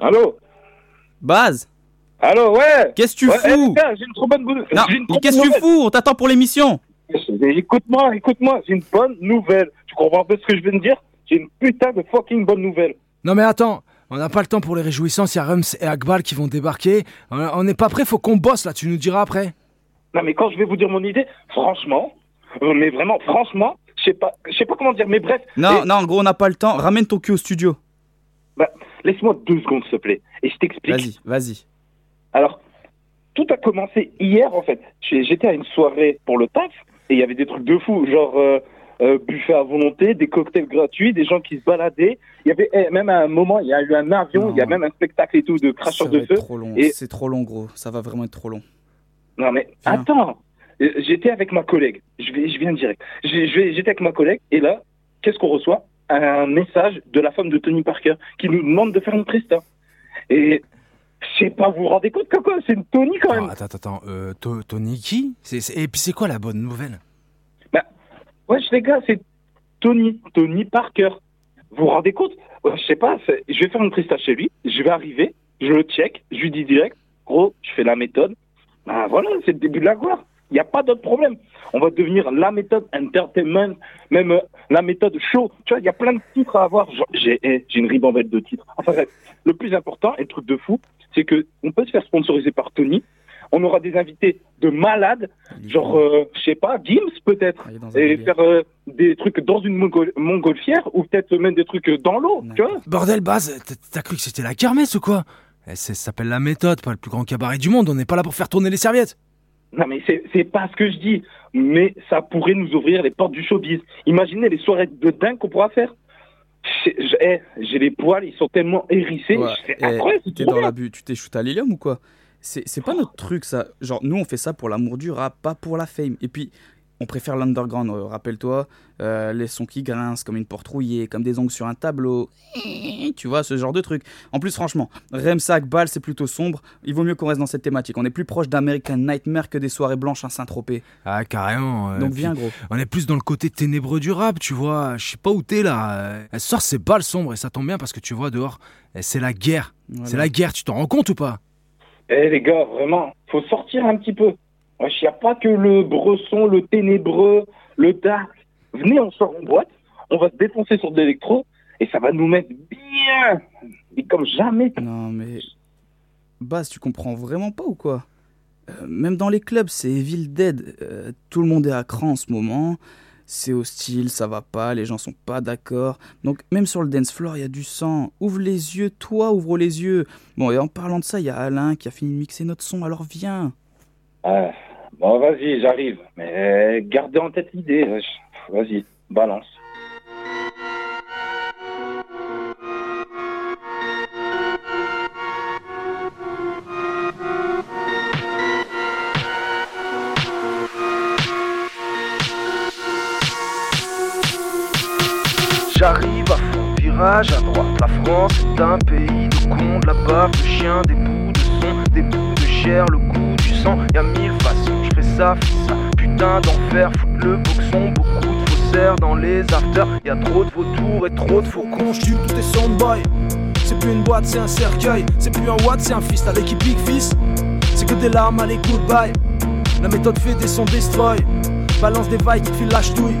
Allô Baz Allô, ouais Qu'est-ce que tu Ouais, fous eh, J'ai une trop bonne nouvelle. Qu'est-ce que tu fous On t'attend pour l'émission. Écoute-moi, écoute-moi, j'ai une bonne nouvelle. Tu comprends un peu ce que je viens de dire J'ai une putain de fucking bonne nouvelle. Non mais attends, on n'a pas le temps pour les réjouissances, il y a Rums et Akbal qui vont débarquer. On n'est pas prêt, faut qu'on bosse là, tu nous diras après. Non, mais quand je vais vous dire mon idée, franchement, euh, mais vraiment, franchement, je sais pas, je sais pas comment dire, mais bref. Non, Et- non, en gros, on n'a pas le temps. Ramène ton cul au studio. bah, laisse-moi deux secondes, s'il te plaît, et je t'explique. Vas-y, vas-y. Alors, tout a commencé hier, en fait. J'étais à une soirée pour le taf, et il y avait des trucs de fou, genre euh, euh, buffet à volonté, des cocktails gratuits, des gens qui se baladaient. Il y avait eh, même à un moment, il y a eu un avion, Non. il y a même un spectacle et tout de cracheurs de feu. trop long. Et- C'est trop long, gros. Ça va vraiment être trop long. Non mais Viens. attends, Euh, j'étais avec ma collègue. Je vais, je viens direct. J'étais avec ma collègue et là, qu'est-ce qu'on reçoit? Un message de la femme de Tony Parker qui nous demande de faire une presta. Et je sais pas, vous vous rendez compte quoi C'est une Tony quand même. attends, attends, euh, To- Tony qui? Et puis c'est quoi la bonne nouvelle? Ouais, les gars, c'est Tony, Tony Parker. Vous vous rendez compte? Ouais, Je sais pas. Je vais faire une presta chez lui. Je vais arriver, je le check, je lui dis direct, gros, je fais la méthode. Ben voilà, c'est le début de la gloire. Il n'y a pas d'autre problème. On va devenir la méthode entertainment, même euh, la méthode show. Tu vois, il y a plein de titres à avoir. J'ai eh, j'ai une ribambelle de titres. Enfin bref, le plus important et le truc de fou, c'est que on peut se faire sponsoriser par Tony. On aura des invités de malades, genre, euh, je sais pas, Gims peut-être, Ah, et faire euh, des trucs dans une mongol- montgolfière ou peut-être même des trucs dans l'eau, tu vois. Bordel, Baz, t'as- cru que c'était la kermesse ou quoi? Eh, c'est- Ça s'appelle la méthode, pas le plus grand cabaret du monde, on n'est pas là pour faire tourner les serviettes. Non mais c'est pas ce que je dis, mais ça pourrait nous ouvrir les portes du showbiz. Imaginez les soirées de dingue qu'on pourra faire. J'ai eh, j'ai les poils, ils sont tellement hérissés. Ouais, C'est eh, incroyable, c'est T'es trop dans l'abus. Tu t'es shoot à l'hélium ou quoi? C'est c'est pas notre truc, ça. Genre, nous, on fait ça pour l'amour du rap, pas pour la fame. Et puis, on préfère l'underground, euh, rappelle-toi. euh, les sons qui grincent, comme une porte rouillée, comme des ongles sur un tableau. Tu vois, ce genre de truc. En plus, franchement, Remsac, Ball, c'est plutôt sombre. Il vaut mieux qu'on reste dans cette thématique. On est plus proche d'American Nightmare que des soirées blanches à Saint-Tropez. Ah, carrément. euh, Donc viens, gros. On est plus dans le côté ténébreux du rap, tu vois. Je sais pas où t'es là. Euh, Ce soir, c'est balle sombre et ça tombe bien parce que tu vois dehors, eh, c'est la guerre. Voilà. C'est la guerre, tu t'en rends compte ou pas? Eh les gars, vraiment, faut sortir un petit peu. Il n'y a pas que le bresson, le ténébreux, le dark. Venez, on sort en boîte, on va se défoncer sur de l'électro et ça va nous mettre bien, mais comme jamais. Non, mais. Baz, tu comprends vraiment pas ou quoi? Euh, Même dans les clubs, c'est Evil Dead. Euh, tout le monde est à cran en ce moment. C'est hostile, ça va pas, les gens sont pas d'accord. Donc, même sur le dance floor, il y a du sang. Ouvre les yeux, toi, ouvre les yeux. Bon, et en parlant de ça, il y a Alain qui a fini de mixer notre son, alors viens. Ah, bon, vas-y, j'arrive. Mais gardez en tête l'idée. Vas-y, balance. J'arrive à fond, virage à droite. La France est un pays de cons, de la baffe, de chiens, des bouts de son, des bouts de chair, le goût du sang. Y'a mille façons, ça. Putain d'enfer, foutre le boxon, beaucoup de faussaires dans les afters. Y'a trop de vautours et trop de faucons. je tue tous tes soundboys. C'est plus une boîte, c'est un cercueil. C'est plus un watt, c'est un fist à l'équipe Big. C'est que des larmes, allez, goodbye. La méthode fait des sons destroy. Balance des vailles qui te filent la ch'touille.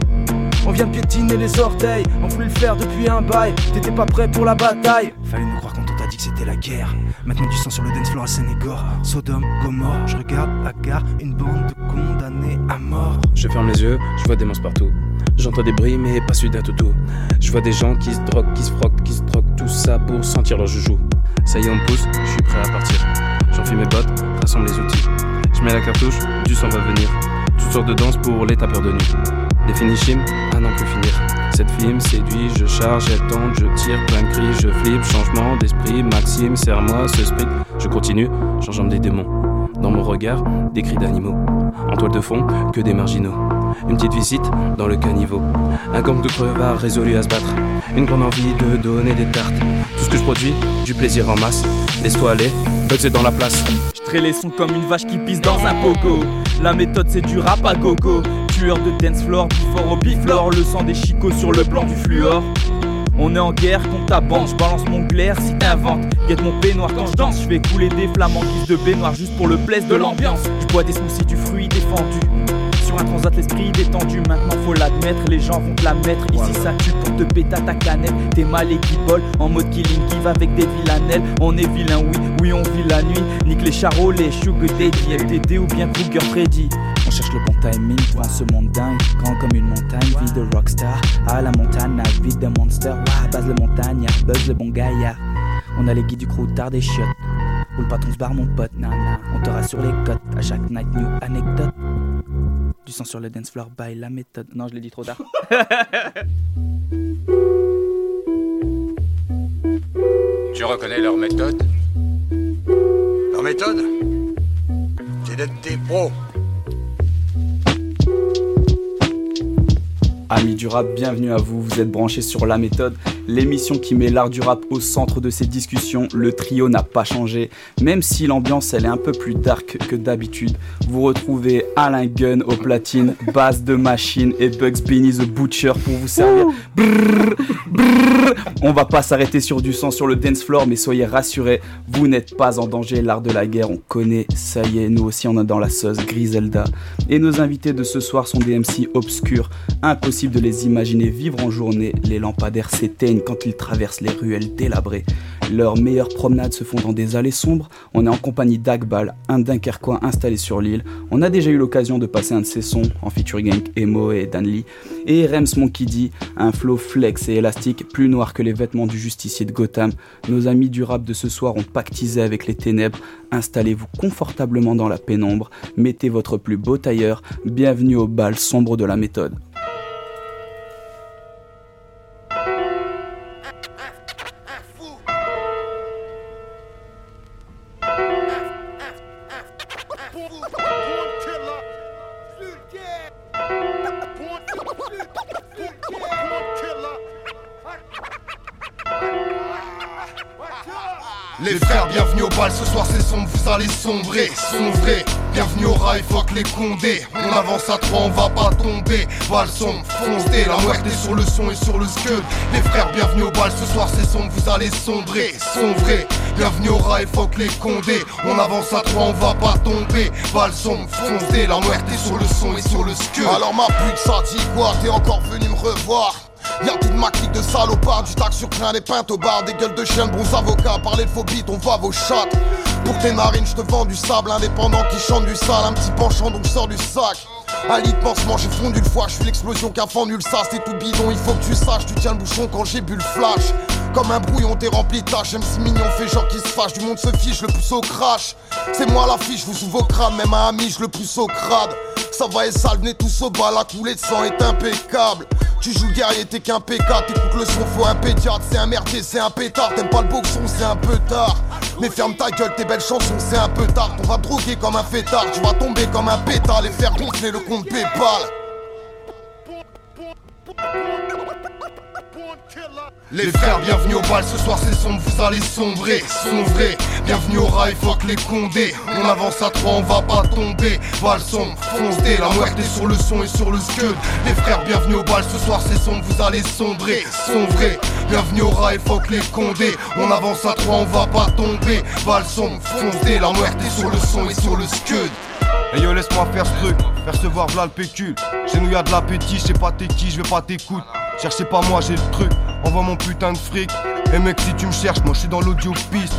On vient de piétiner les orteils, on voulait le faire depuis un bail. T'étais pas prêt pour la bataille. Fallait nous croire quand on t'a dit que c'était la guerre. Maintenant du sang sur le dance floor à Sénégor. Sodome, Gomorre, je regarde à gare une bande de condamnés à mort. Je ferme les yeux, je vois des monstres partout. J'entends des bruits, mais pas celui d'un toutou. Je vois des gens qui se droguent, qui se froquent, qui se droguent, tout ça pour sentir leur joujou. Ça y est, on pousse, je suis prêt à partir. J'enfile mes bottes, rassemble les outils. Je mets la cartouche, du sang va venir. Toutes sortes de danses pour les tapeurs de nuit. Des finishim, à n'en plus finir. Cette fille me séduit, je charge, elle tente, je tire, plein de cris, je flippe, changement d'esprit, Maxime, serre-moi ce sprint. Je continue, changeant des démons. Dans mon regard, des cris d'animaux. En toile de fond, que des marginaux. Une petite visite dans le caniveau. Un gang de crevards résolu à se battre. Une grande envie de donner des tartes. Tout ce que je produis, du plaisir en masse. Laisse-toi aller, Bugs est dans la place. Je les sons comme une vache qui pisse dans un pogo. La méthode c'est du rap à gogo. Tueur de dance floor, before au biflore. Le sang des chicots sur le blanc du fluor. On est en guerre contre ta bande, je balance mon glaire si t'inventes. Guette mon peignoir quand je danse, je fais couler des flammes en guise de baignoire juste pour le plaisir de l'ambiance. Je bois des smoothies du fruit défendu. Sur un transat, l'esprit détendu, maintenant faut l'admettre, les gens vont te la mettre. Ici ça tue pour te péter ta canette. T'es mal et qui en mode killing give avec des villanelles. On est vilain, oui, oui, on vit la nuit. Nique les charros, les sugar daddy, LTD ou bien Kruger Freddy. On cherche le bon timing dans ce monde dingue, grand comme une montagne, vie de rockstar. À la montagne, la vie de monster. Wah, base le montagnard, buzz le bon gaillard. On a les guides du crew tard des chiottes. Où le patron se barre, mon pote, nana. On te rassure les cotes. À chaque night, new anecdote. Du sang sur le dance floor, by la méthode. Non, je l'ai dit trop tard. tu reconnais leur méthode? Leur méthode? C'est d'être des pros. Amis du rap, bienvenue à vous, vous êtes branchés sur La Méthode, l'émission qui met l'art du rap au centre de ses discussions. Le trio n'a pas changé, même si l'ambiance elle est un peu plus dark que d'habitude. Vous retrouvez Alain Gunn au platine, Bass de Machine et Bugs Benny the Butcher pour vous servir. On va pas s'arrêter sur du sang sur le dance floor, mais soyez rassurés, vous n'êtes pas en danger. L'art de la guerre, on connaît, ça y est, nous aussi on a dans la sauce Griselda. Et nos invités de ce soir sont des MC obscurs, impossibles de les imaginer vivre en journée, les lampadaires s'éteignent quand ils traversent les ruelles délabrées. Leurs meilleures promenades se font dans des allées sombres. On est en compagnie d'Agbal, un Dunkerquois installé sur l'île. On a déjà eu l'occasion de passer un de ses sons en featuring avec Emo et Danley. Et Rems Monkey D, un flow flex et élastique plus noir que les vêtements du justicier de Gotham. Nos amis du rap de ce soir ont pactisé avec les ténèbres. Installez-vous confortablement dans la pénombre. Mettez votre plus beau tailleur. Bienvenue au bal sombre de la méthode. Bienvenue au bal, ce soir c'est sombre, vous allez sombrer, sombrer. Bienvenue au rail, fuck les condés. On avance à trois, on va pas tomber. Val sombre, foncez, la muerte est sur le son et sur le scud. Les frères, bienvenue au bal, ce soir c'est sombre, vous allez sombrer, sombrer. Bienvenue au rail, fuck les condés. On avance à trois, on va pas tomber. Val sombre, foncez, la muerte est sur le son et sur le scud. Alors ma pute, ça dit quoi T'es encore venu me revoir Y'a toute ma clique de salopards, du tac sur plein des pintes au bar, des gueules de chiens, bons avocats, parler de phobie, on va vos chattes. Pour tes narines, je te vends du sable indépendant qui chante du sale, un petit penchant donc sors du sac. De pansement, j'ai fondu le foie, je suis l'explosion qui a fendu le sas, c'est tout bidon, il faut que tu saches, tu tiens le bouchon quand j'ai bu le flash. Comme un brouillon, t'es rempli de tâches, si mignon, fait genre qui se fâche, du monde se fiche, le pouce au crash. C'est moi l'affiche, vous sous vos crânes, même un ami, je le pousse au crade. Ça va et sale, venez tous au bas, la coulée de sang est impeccable. Tu joues le guerrier, t'es qu'un PK, t'écoutes le son, faut un pédiatre, c'est un merdier, c'est un pétard, t'aimes pas le boxon, c'est un peu tard. Mais ferme ta gueule, tes belles chansons, c'est un peu tard. On va droguer comme un fêtard, tu vas tomber comme un pétard, les faire gonfler le compte Paypal. Les frères, bienvenue au bal, ce soir c'est sombre, vous allez sombrer, sombrer. Bienvenue au rail, fuck les condés. On avance à trois, on va pas tomber. Bal sombre, foncez, la muerte est sur le son et sur le scud. Les frères, bienvenue au bal, ce soir c'est sombre, vous allez sombrer, sombrer. Bienvenue au rail, fuck les condés. On avance à trois, on va pas tomber. Bal sombre, foncez, la muerte est sur le son et sur le scud. Hey yo laisse-moi faire ce truc, percevoir v'là le pécule Chez nous y'a de l'appétit, je sais pas t'es qui, je vais pas t'écouter Cherchez pas moi j'ai le truc, envoie mon putain de fric. Et mec si tu me cherches, moi je suis dans l'audio piste.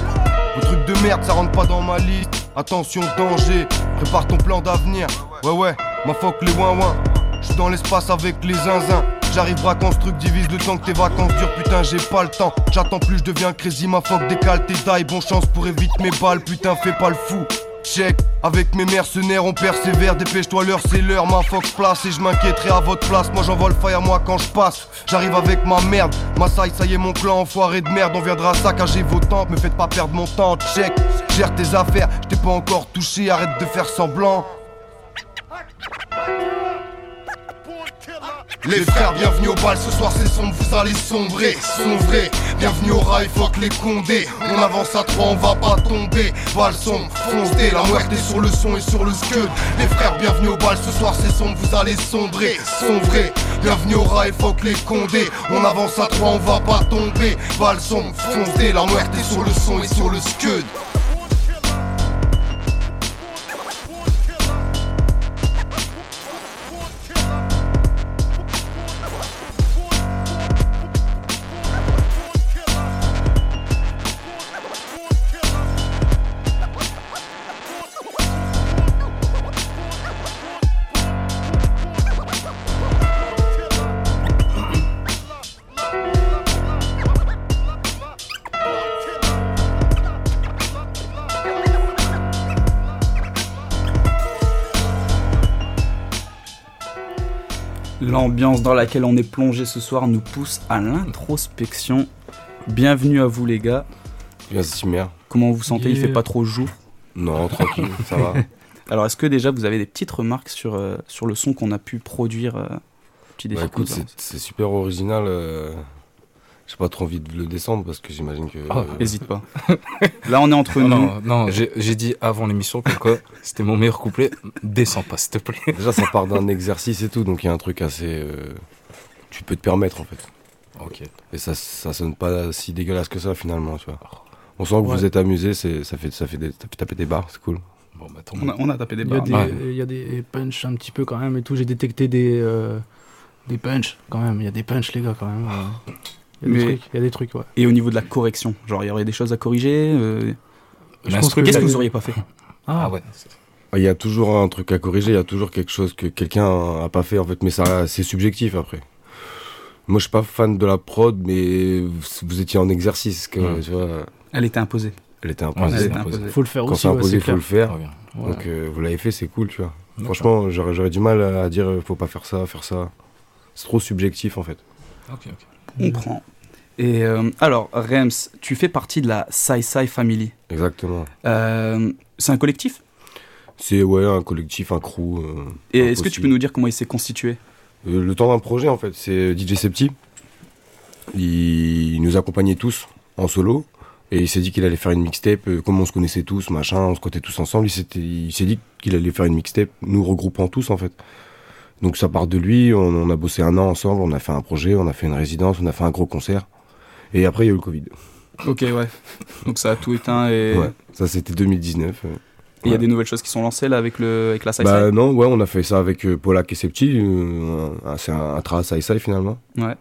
Vos trucs de merde ça rentre pas dans ma liste. Attention danger, prépare ton plan d'avenir. Ouais ouais, ma fuck les ouin ouin. Je suis dans l'espace avec les zinzins. J'arrive vacances, truc divise le temps que tes vacances durent, putain j'ai pas le temps. J'attends plus, je deviens crazy, ma fuck décale tes tailles, bon chance pour éviter mes balles, putain fais pas le fou. Check, avec mes mercenaires on persévère, dépêche-toi l'heure c'est l'heure, ma fox place et je m'inquiéterai à votre place, moi j'envoie le fire moi quand je passe, j'arrive avec ma merde, ma saille ça y est mon clan enfoiré de merde, on viendra saccager vos tempes, me faites pas perdre mon temps, check, gère tes affaires, je t'ai pas encore touché, arrête de faire semblant. Les frères, bienvenue au bal, ce soir c'est sombre, vous allez sombrer, sombrer. Bienvenue au rail, fuck les condés. On avance à trois, on va pas tomber. Bal sombre, foncez, la muerte est sur le son et sur le scud. Les frères, bienvenue au bal, ce soir c'est sombre, vous allez sombrer, sombrer. Bienvenue au rail, fuck les condés. On avance à trois, on va pas tomber. Bal sombre, foncez, la muerte est sur le son et sur le scud. L'ambiance dans laquelle on est plongé ce soir nous pousse à l'introspection. Bienvenue à vous les gars. Merci mère. Comment vous vous sentez? Il Yeah. fait pas trop jour? Non, tranquille, ça va. Alors est-ce que déjà vous avez des petites remarques sur, euh, sur le son qu'on a pu produire euh, Petit Bah écoute, c'est super original. euh, J'ai pas trop envie de le descendre parce que j'imagine que. Ah, euh, Hésite pas. Là on est entre Non, nous. non, non, j'ai dit avant l'émission que quoi, c'était mon meilleur couplet. Descends pas, s'il te plaît. Déjà, ça part d'un exercice et tout, donc il y a un truc assez. euh, Tu peux te permettre en fait. Ok. Et ça, ça sonne pas si dégueulasse que ça finalement, tu vois. On sent que Ouais. vous êtes amusé, ça fait ça fait, des- taper des barres, c'est cool. Bon, bah, On a, on a tapé des barres. Ouais. il y a des punchs un petit peu quand même et tout. J'ai détecté des, euh, des punchs quand même. Il y a des punchs, les gars, quand même. euh. Il y a des Mais- trucs, il y a des trucs, ouais. Et au niveau de la correction, genre il y aurait des choses à corriger euh, que- Qu'est-ce que vous auriez pas fait? Ah, Ah ouais. Il y a toujours un truc à corriger, il y a toujours quelque chose que quelqu'un a pas fait en fait, mais ça c'est subjectif après. Moi je suis pas fan de la prod, mais vous, étiez en exercice, que, tu vois, Elle était imposée. elle était Ouais, imposée. Elle c'est était imposé. imposée. faut le faire Quand aussi. c'est ouais, imposé, il c'est faut le faire. Ouais. Donc euh, vous l'avez fait, c'est cool, tu vois. Franchement, j'aurais du mal à dire faut pas faire ça, faire ça. C'est trop subjectif en fait. Ok, ok. On prend. Et euh, alors, Rems, tu fais partie de la Sai Sai Family. Exactement. Euh, c'est un collectif? C'est ouais un collectif, un crew. euh, Et est-ce que tu peux nous dire comment il s'est constitué? Euh, le temps d'un projet en fait, c'est DJ Septi. Il, il nous accompagnait tous en solo et il s'est dit qu'il allait faire une mixtape. euh, Comme on se connaissait tous, machin, on se connaissait tous ensemble. Il s'est dit qu'il allait faire une mixtape, nous regroupant tous en fait. Donc ça part de lui. On, on a bossé un an ensemble, on a fait un projet, on a fait une résidence, on a fait un gros concert. Et après il y a eu le Covid. Ok, ouais. Donc ça a tout éteint et Ouais, ça c'était 2019. euh. et il y a Ouais. des nouvelles choses qui sont lancées là avec, le, avec la Sai Bah Sai non, ouais, on a fait ça avec euh, Polak et Septi. euh, c'est un, un trace Sai finalement. Ouais.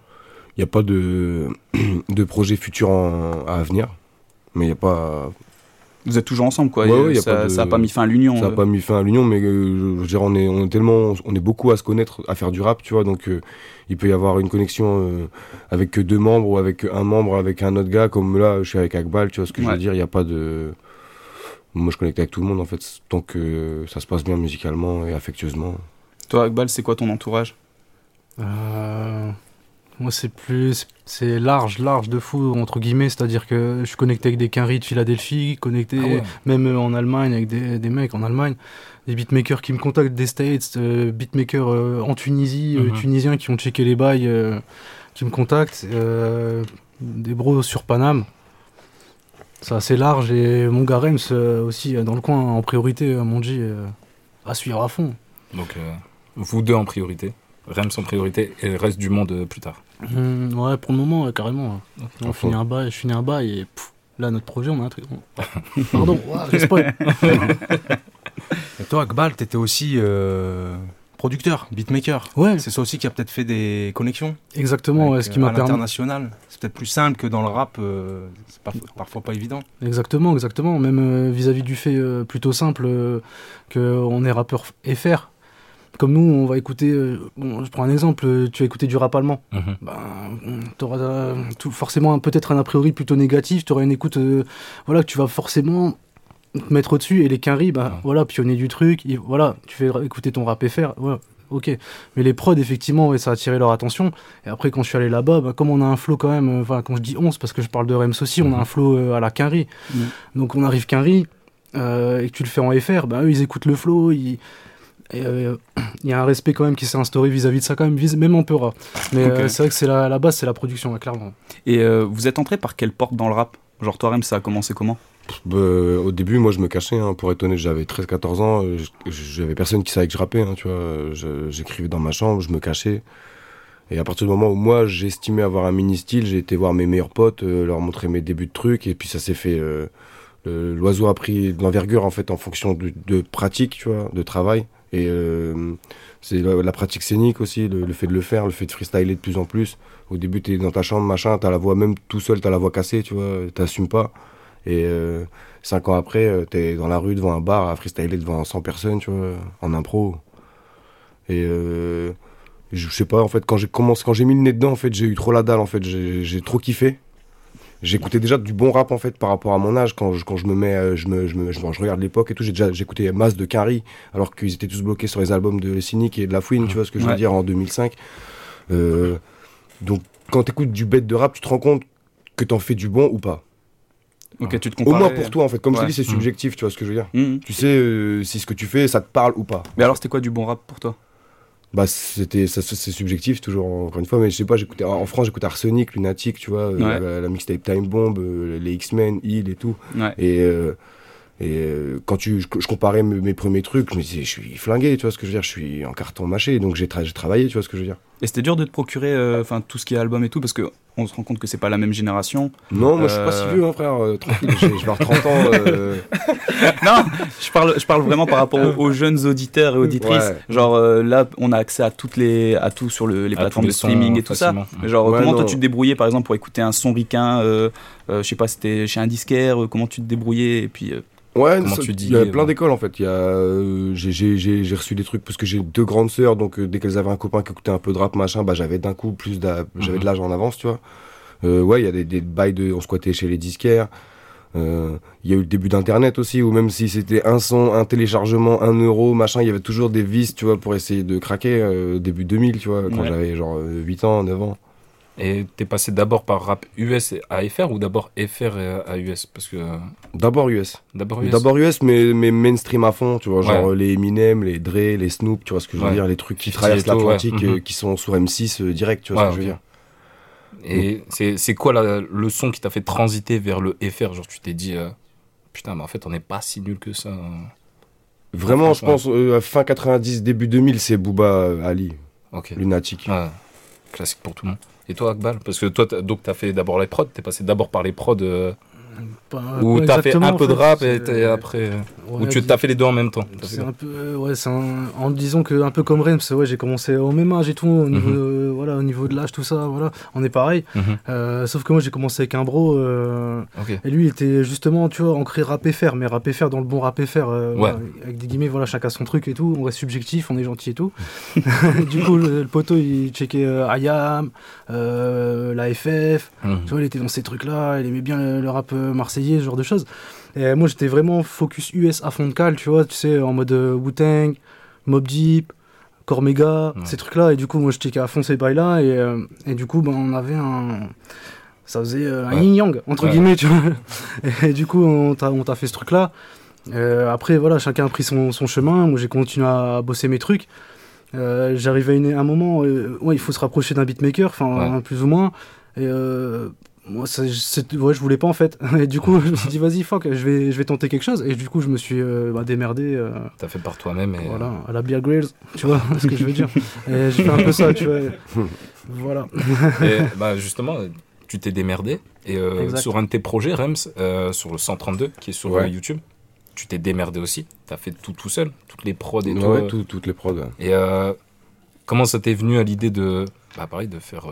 Il n'y a pas de, de projet futur en- à venir. Mais il n'y a pas. Vous êtes toujours ensemble quoi. Ouais, et ouais, y a ça, pas de- ça a pas mis fin à l'union. Ça n'a euh. pas mis fin à l'union, mais euh, je veux dire, on est, on est tellement. On est beaucoup à se connaître, à faire du rap, tu vois. Donc euh, il peut y avoir une connexion euh, avec que deux membres ou avec un membre, avec un autre gars. Comme là, je suis avec Akbal, tu vois ce que je veux dire. Il n'y a pas de. Moi, je connecte avec tout le monde en fait, tant que ça se passe bien musicalement et affectueusement. Toi, Akbal, c'est quoi ton entourage? Euh, moi, c'est plus. C'est large, large de fou, entre guillemets. C'est-à-dire que je suis connecté avec des quinries de Philadelphie, connecté Ah ouais. même euh, en Allemagne avec des, des mecs en Allemagne. Des beatmakers qui me contactent des States, euh, beatmakers euh, en Tunisie, Mhm. tunisiens qui ont checké les bails, qui me contactent. des bros sur Paname. C'est assez large et mon aussi dans le coin en priorité, mon G, à suivre à fond. Donc, vous deux en priorité, Rems en priorité et le reste du monde euh, plus tard. Hum, ouais, pour le moment, ouais, carrément. On finit un bail, je finis un bail et pff, là, notre projet, on a un truc. Pardon, j'ai spoil. Et toi, Akbal, t'étais aussi euh, producteur, beatmaker. Ouais, C'est ça aussi qui a peut-être fait des connexions. exactement, ouais, avec, ce qui euh, m'a à permis. l'international. C'est peut-être plus simple que dans le rap. euh, c'est parfois pas évident. Exactement, exactement. Même euh, vis-à-vis du fait euh, plutôt simple euh, qu'on est rappeur FR. Comme nous, on va écouter. euh, bon, je prends un exemple, euh, tu vas écouter du rap allemand. Mhm. Ben, tu auras forcément peut-être un a priori plutôt négatif. Tu auras une écoute euh, voilà, que tu vas forcément te mettre au-dessus. Et les quinries, ben, voilà, pionnier du truc. et voilà, tu fais écouter ton rap FR. Voilà, ok. Mais les prods, effectivement, ouais, ça a attiré leur attention. Et après, quand je suis allé là-bas, ben, comme on a un flow quand même, euh, enfin, quand je dis 11, parce que je parle de Rems aussi, on a un flow euh, à la quinrie. Mhm. Donc on arrive quinrie. euh, et que tu le fais en FR, ben eux ils écoutent le flow, ils... Et euh, il y a un respect quand même qui s'est instauré vis-à-vis de ça, quand même, même en peu rap. Mais euh, c'est vrai que c'est la, la base, c'est la production, clairement. Et euh, vous êtes entré par quelle porte dans le rap? Genre, toi, Rem, ça a commencé comment? Bah, au début, moi, je me cachais. hein, pour être honnête, j'avais 13-14 ans. J'avais personne qui savait que je rappais. hein, tu vois, j'écrivais dans ma chambre, je me cachais. Et à partir du moment où moi, j'estimais avoir un mini style, j'ai été voir mes meilleurs potes, euh, leur montrer mes débuts de trucs, et puis ça s'est fait. euh, L'oiseau a pris de l'envergure en fait en fonction de, de pratique, tu vois, de travail. Et euh, c'est la, pratique scénique aussi, le, fait de le faire, le fait de freestyler de plus en plus. Au début, t'es dans ta chambre, machin, t'as la voix, même tout seul, t'as la voix cassée, tu vois, t'assumes pas. Et euh, cinq ans après, euh, t'es dans la rue devant un bar à freestyler devant 100 personnes, tu vois, en impro. Et je sais pas, en fait, quand j'ai commencé, quand j'ai mis le nez dedans, en fait, j'ai eu trop la dalle, en fait, j'ai trop kiffé. J'écoutais déjà du bon rap en fait par rapport à mon âge quand je, quand je me mets euh, je me, je, me- je- je regarde l'époque et tout j'ai déjà j'écoutais masse de Quinry alors qu'ils étaient tous bloqués sur les albums de Cynic et de La Fouine tu vois ce que je veux Ouais. dire en 2005 Euh, donc quand t'écoutes du bête de rap tu te rends compte que t'en fais du bon ou pas Ok, tu te au moins pour toi en fait comme je Ouais. te dis c'est Mhm. subjectif tu vois ce que je veux dire Mhm. tu sais euh, si ce que tu fais ça te parle ou pas Mais alors, c'était quoi du bon rap pour toi? Bah c'était ça c'est subjectif toujours encore une fois mais je sais pas j'écoutais en France j'écoutais Arsenic Lunatic tu vois euh, la, la mixtape Time Bomb euh, les X-Men Hill et tout. Ouais. et euh, et euh, quand tu je, je comparais mes, mes premiers trucs je me disais je suis flingué tu vois ce que je veux dire je suis en carton mâché donc j'ai tra- j'ai travaillé tu vois ce que je veux dire Et c'était dur de te procurer euh, enfin tout ce qui est album et tout parce que on se rend compte que c'est pas la même génération. non moi je suis pas Euh, si vieux hein frère euh, tranquille j'ai- je vais avoir 30 ans euh, non, je parle, je parle vraiment par rapport aux, aux jeunes auditeurs et auditrices. Ouais. Genre euh, là, on a accès à toutes les, à tout sur le- les À plateformes de sons, streaming et tout ça. facilement. Genre Ouais, comment non. toi tu te débrouillais par exemple pour écouter un son ricain, euh, euh, je sais pas, c'était chez un disquaire, euh, comment tu te débrouillais et puis. euh, Ouais, ça- tu dis, il y a euh, plein d'écoles en fait. Il y a, euh, j'ai, j'ai, j'ai, j'ai reçu des trucs parce que j'ai deux grandes sœurs, donc euh, dès qu'elles avaient un copain qui écoutait un peu de rap machin, bah j'avais d'un coup plus d'a- j'avais Mhm. de l'âge en avance, tu vois. Euh, ouais, il y a des, des bails de, on squattait chez les disquaires. Euh, Il y a eu le début d'internet aussi, où même si c'était un son, un téléchargement, un euro, machin, il y avait toujours des vis, tu vois, pour essayer de craquer. euh, début 2000, tu vois, quand Ouais. j'avais genre euh, 8 ans, 9 ans. Et t'es passé d'abord par rap US à FR ou d'abord FR à US Parce que. D'abord US. D'abord US. D'abord US, mais, mais mainstream à fond, tu vois, genre Ouais. les Eminem, les Dre, les Snoop, tu vois ce que je veux Ouais. dire, les trucs qui 50 traversent tout, ouais. l'Atlantique, euh, qui sont sur M6 euh, direct, tu vois ce que je veux dire. Et c'est quoi la, le son qui t'a fait transiter vers le FR Genre, tu t'es dit, euh, putain, mais en fait, on n'est pas si nul que ça. Vraiment, je pense, fin 90, début 2000, c'est Booba Ali, Ok. Lunatic. Ouais, classique pour tout le monde. Et toi, Akbal Parce que toi, donc, t'as fait d'abord les prods, t'es passé d'abord par les prods. Euh, Ou t'as fait un peu de rap et t'es après. euh, Ouais, ou tu t'as fait les deux en même temps C'est un peu, euh, ouais, c'est un- en disant que un peu comme Rems, ouais, j'ai commencé au même âge et tout, au niveau, Mhm. de- voilà, au niveau de l'âge, tout ça, voilà, on est pareil. Mhm. Euh, sauf que moi, j'ai commencé avec un bro, euh, et lui, il était justement, tu vois, ancré rap et faire, mais rap et faire dans le bon rap et faire, euh, Ouais. voilà, avec des guillemets, voilà, chacun son truc et tout, on reste subjectif, on est gentil et tout. du coup, le, le poteau, il checkait euh, IAM, euh, la FF, Mhm. tu vois, il était dans ces trucs-là, il aimait bien le, le rap euh, marseillais, ce genre de choses. Et moi, j'étais vraiment focus US à fond de cale, tu vois, tu sais, en mode euh, Wu-Tang, Mob Deep, Cormega, Ouais. ces trucs-là. Et du coup, moi, checkais à fond ces bails-là. Et, euh, et du coup, ben, on avait un. Ça faisait euh, un Ouais. yin-yang, entre Ouais. guillemets, tu vois. Et du coup, on t'a fait ce truc-là. Euh, après, voilà, chacun a pris son, son chemin. Moi, j'ai continué à bosser mes trucs. Euh, J'arrivais à une- un moment, euh, ouais, il faut se rapprocher d'un beatmaker, enfin, plus ou moins. Et euh, moi, ça, c'est- ouais, je voulais pas en fait. Et du coup, je me suis dit, vas-y, fuck, je vais, je vais tenter quelque chose. Et du coup, je me suis euh, bah, démerdé. euh, T'as fait par toi-même et. voilà, à la Grylls, tu vois ce que je veux dire. Et j'ai fait un peu ça, tu vois. Voilà. Et bah, justement, tu t'es démerdé. Et euh, sur un de tes projets, Rems, euh, sur le 132, qui est sur Ouais. euh, YouTube, tu t'es démerdé aussi. T'as fait tout tout seul, toutes les prods et Ouais, tout. ouais, euh. tout- toutes les prods. Et euh, comment ça t'est venu à l'idée de. Bah, pareil, de faire.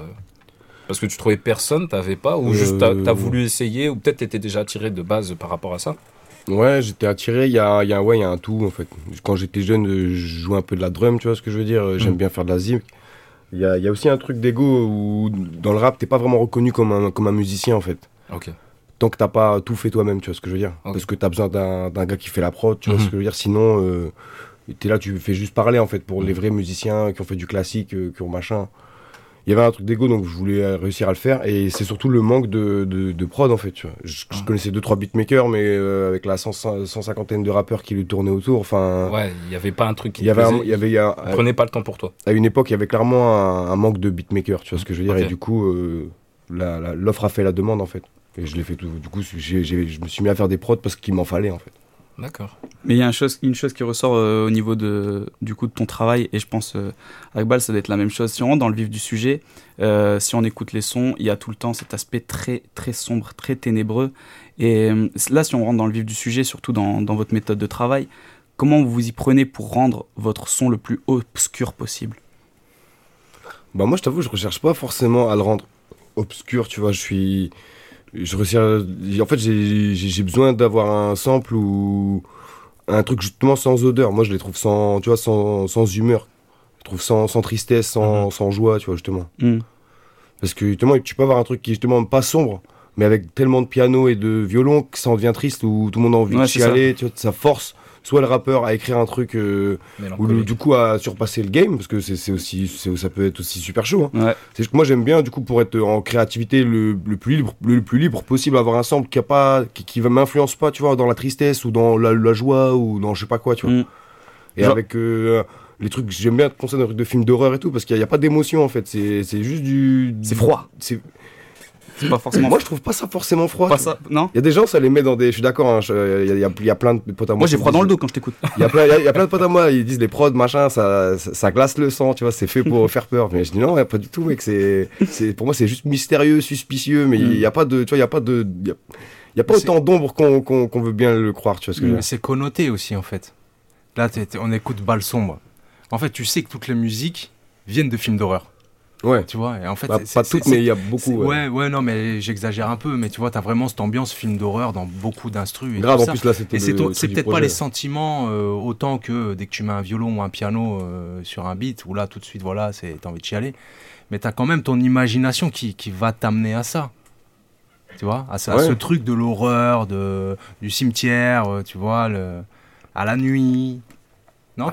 Euh, Parce que tu trouvais personne, t'avais pas Ou Euh, juste t'as t'as voulu essayer Ou peut-être t'étais déjà attiré de base par rapport à ça? Ouais, j'étais attiré. Il y a, y a, ouais, y a un tout en fait. Quand j'étais jeune, euh, je jouais un peu de la drum, tu vois ce que je veux dire. Euh, J'aime Mm. bien faire de la zik. Il y a, y a aussi un truc d'ego où dans le rap, t'es pas vraiment reconnu comme un, comme un musicien en fait. Ok. Tant que t'as pas tout fait toi-même, tu vois ce que je veux dire. Parce que t'as besoin d'un d'un gars qui fait la prod, tu vois ce que je veux dire. Sinon, euh, t'es là, tu fais juste parler en fait pour les vrais musiciens qui ont fait du classique, euh, qui ont machin. Il y avait un truc d'ego, donc je voulais euh, réussir à le faire. Et c'est surtout le manque de, de, de prod, en fait. Tu vois. Je, je connaissais deux trois beatmakers, mais euh, avec la 100 150 de rappeurs qui lui tournaient autour, enfin. Ouais, il y avait pas un truc qui Il y avait, il y avait, il y a- Prenez pas le temps pour toi. À une époque, il y avait clairement un, un manque de beatmakers, tu vois ce que je veux dire. Et du coup, euh, l'offre a fait la demande, en fait. Et je l'ai fait tout. Du coup, je me suis mis à faire des prods parce qu'il m'en fallait, en fait. D'accord. Mais il y a une chose, une chose qui ressort euh, au niveau de, du coup de ton travail, et je pense euh, avec Bal, ça doit être la même chose. Si on rentre dans le vif du sujet, euh, si on écoute les sons, il y a tout le temps cet aspect très très sombre, très ténébreux. Et euh, là, si on rentre dans le vif du sujet, surtout dans, dans votre méthode de travail, comment vous vous y prenez pour rendre votre son le plus obscur possible? Bah moi je t'avoue je recherche pas forcément à le rendre obscur tu vois je suis je en fait j'ai besoin d'avoir un sample ou un truc justement sans odeur. Moi je les trouve sans tu vois sans, sans humeur. Je trouve sans, sans tristesse sans, sans joie tu vois justement. Mhm. parce que justement tu peux avoir un truc qui est justement pas sombre mais avec tellement de piano et de violon que ça en devient triste où tout le monde a envie Ouais, de chialer tu vois ça force soit le rappeur à écrire un truc euh, ou du coup à surpasser le game parce que c'est aussi ça peut être aussi super chaud hein. Ouais. c'est moi j'aime bien du coup pour être en créativité le, le plus libre le, plus libre possible avoir un sample qui a pas qui, qui m'influence pas tu vois dans la tristesse ou dans la, la joie ou dans je sais pas quoi tu vois Mm. et Genre- avec euh, les trucs j'aime bien penser dans les trucs de films d'horreur et tout parce qu'il n'y a, pas d'émotion en fait c'est c'est juste du C'est froid. c'est C'est pas forcément. moi je trouve pas ça forcément froid Pas ça, non il y a des gens ça les met dans des je suis d'accord hein, il y, a- y y plein de potes à moi Moi j'ai froid dans le dos quand je t'écoute. il y, a plein, il y a- il y a plein de potes à moi, ils disent les prods, machin, ça, ça, ça glace le sang, tu vois, c'est fait pour faire peur. Mais je dis non, pas du tout, mec, c'est, c'est, pour moi, c'est juste mystérieux, suspicieux, mais il n'y a pas de, tu vois, il y a pas de, il y a, y a pas autant d'ombre qu'on, qu'on, qu'on veut bien le croire, tu vois ce que je veux Mais dire. c'est connoté aussi en fait. Là, t'es- t'es- on écoute Balle sombre. En fait, tu sais que toutes les musiques viennent de films d'horreur. Ouais. Tu vois, et en fait, Bah, pas toutes, mais il y a beaucoup, ouais. Ouais, non, mais j'exagère un peu, mais tu vois, t'as vraiment cette ambiance film d'horreur dans beaucoup d'instrus. et Grave, en plus, là, c'était Et c'est peut-être pas les sentiments euh, autant que dès que tu mets un violon ou un piano euh, sur un beat, où là, tout de suite, voilà, c'est t'as envie de chialer. Mais t'as quand même ton imagination qui, qui va t'amener à ça. Tu vois, à, ce- à ce truc de l'horreur, de, du cimetière, euh, tu vois, le, à la nuit. Non,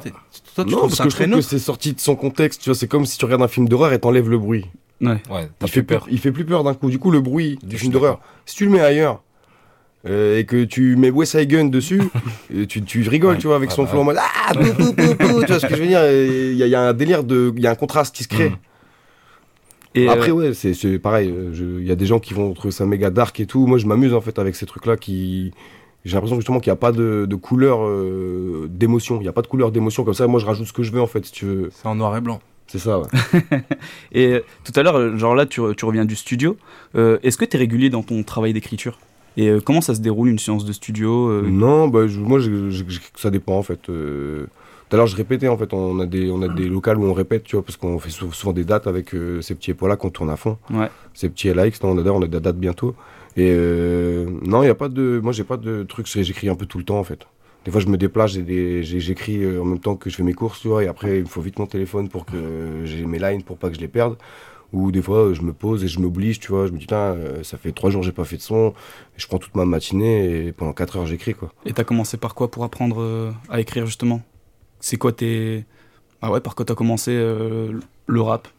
toi, tu non, trouves parce ça que je très trouve que c'est sorti de son contexte, tu vois, c'est comme si tu regardes un film d'horreur et t'enlèves le bruit. Ouais. Ouais, Il fait, peur. il fait plus peur d'un coup. Du coup, le bruit du film d'horreur, si tu le mets ailleurs euh, et que tu mets West Side Gun dessus, euh, tu, tu rigoles, Ouais. tu vois, avec son bah flow en mode Ah, pou, pou, pou, pou tu vois ce que je veux dire Il y, a- il y a un délire de. Il y a un contraste qui se crée. Mm. Et Après, euh, ouais, c'est c'est pareil. Il y a des gens qui vont trouver ça méga dark et tout. Moi, je m'amuse en fait avec ces trucs-là qui. J'ai l'impression justement qu'il n'y a pas de, de couleur euh, d'émotion. Il n'y a pas de couleur d'émotion. Comme ça, moi, je rajoute ce que je veux en fait, si tu veux. C'est en noir et blanc. C'est ça, ouais. Et euh, tout à l'heure, euh, genre là, tu, tu reviens du studio. Euh, Est-ce que tu es régulier dans ton travail d'écriture? Et euh, comment ça se déroule une séance de studio euh, Non, bah, je- moi, je- je- je- ça dépend en fait. Euh, Tout à l'heure, je répétais en fait. On a des, on a des locales où on répète, tu vois, parce qu'on fait sou- souvent des dates avec euh, ces petits épaules-là qu'on tourne à fond. Ouais. Ces petits LX, là, on a d'ailleurs, on a des dates bientôt. Et euh, non, il y a pas de. Moi, j'ai pas de trucs. J'écris un peu tout le temps en fait. Des fois, je me déplace, j'écris euh, en même temps que je fais mes courses, tu vois, et après, il me faut vite mon téléphone pour que j'ai mes lines pour pas que je les perde. Ou des fois, je me pose et je m'oblige, tu vois, je me dis, putain, euh, ça fait trois jours j'ai pas fait de son, et je prends toute ma matinée et pendant quatre heures, j'écris, quoi. Et t'as commencé par quoi pour apprendre à écrire justement? C'est quoi tes. Ah ouais, par quoi t'as commencé le rap?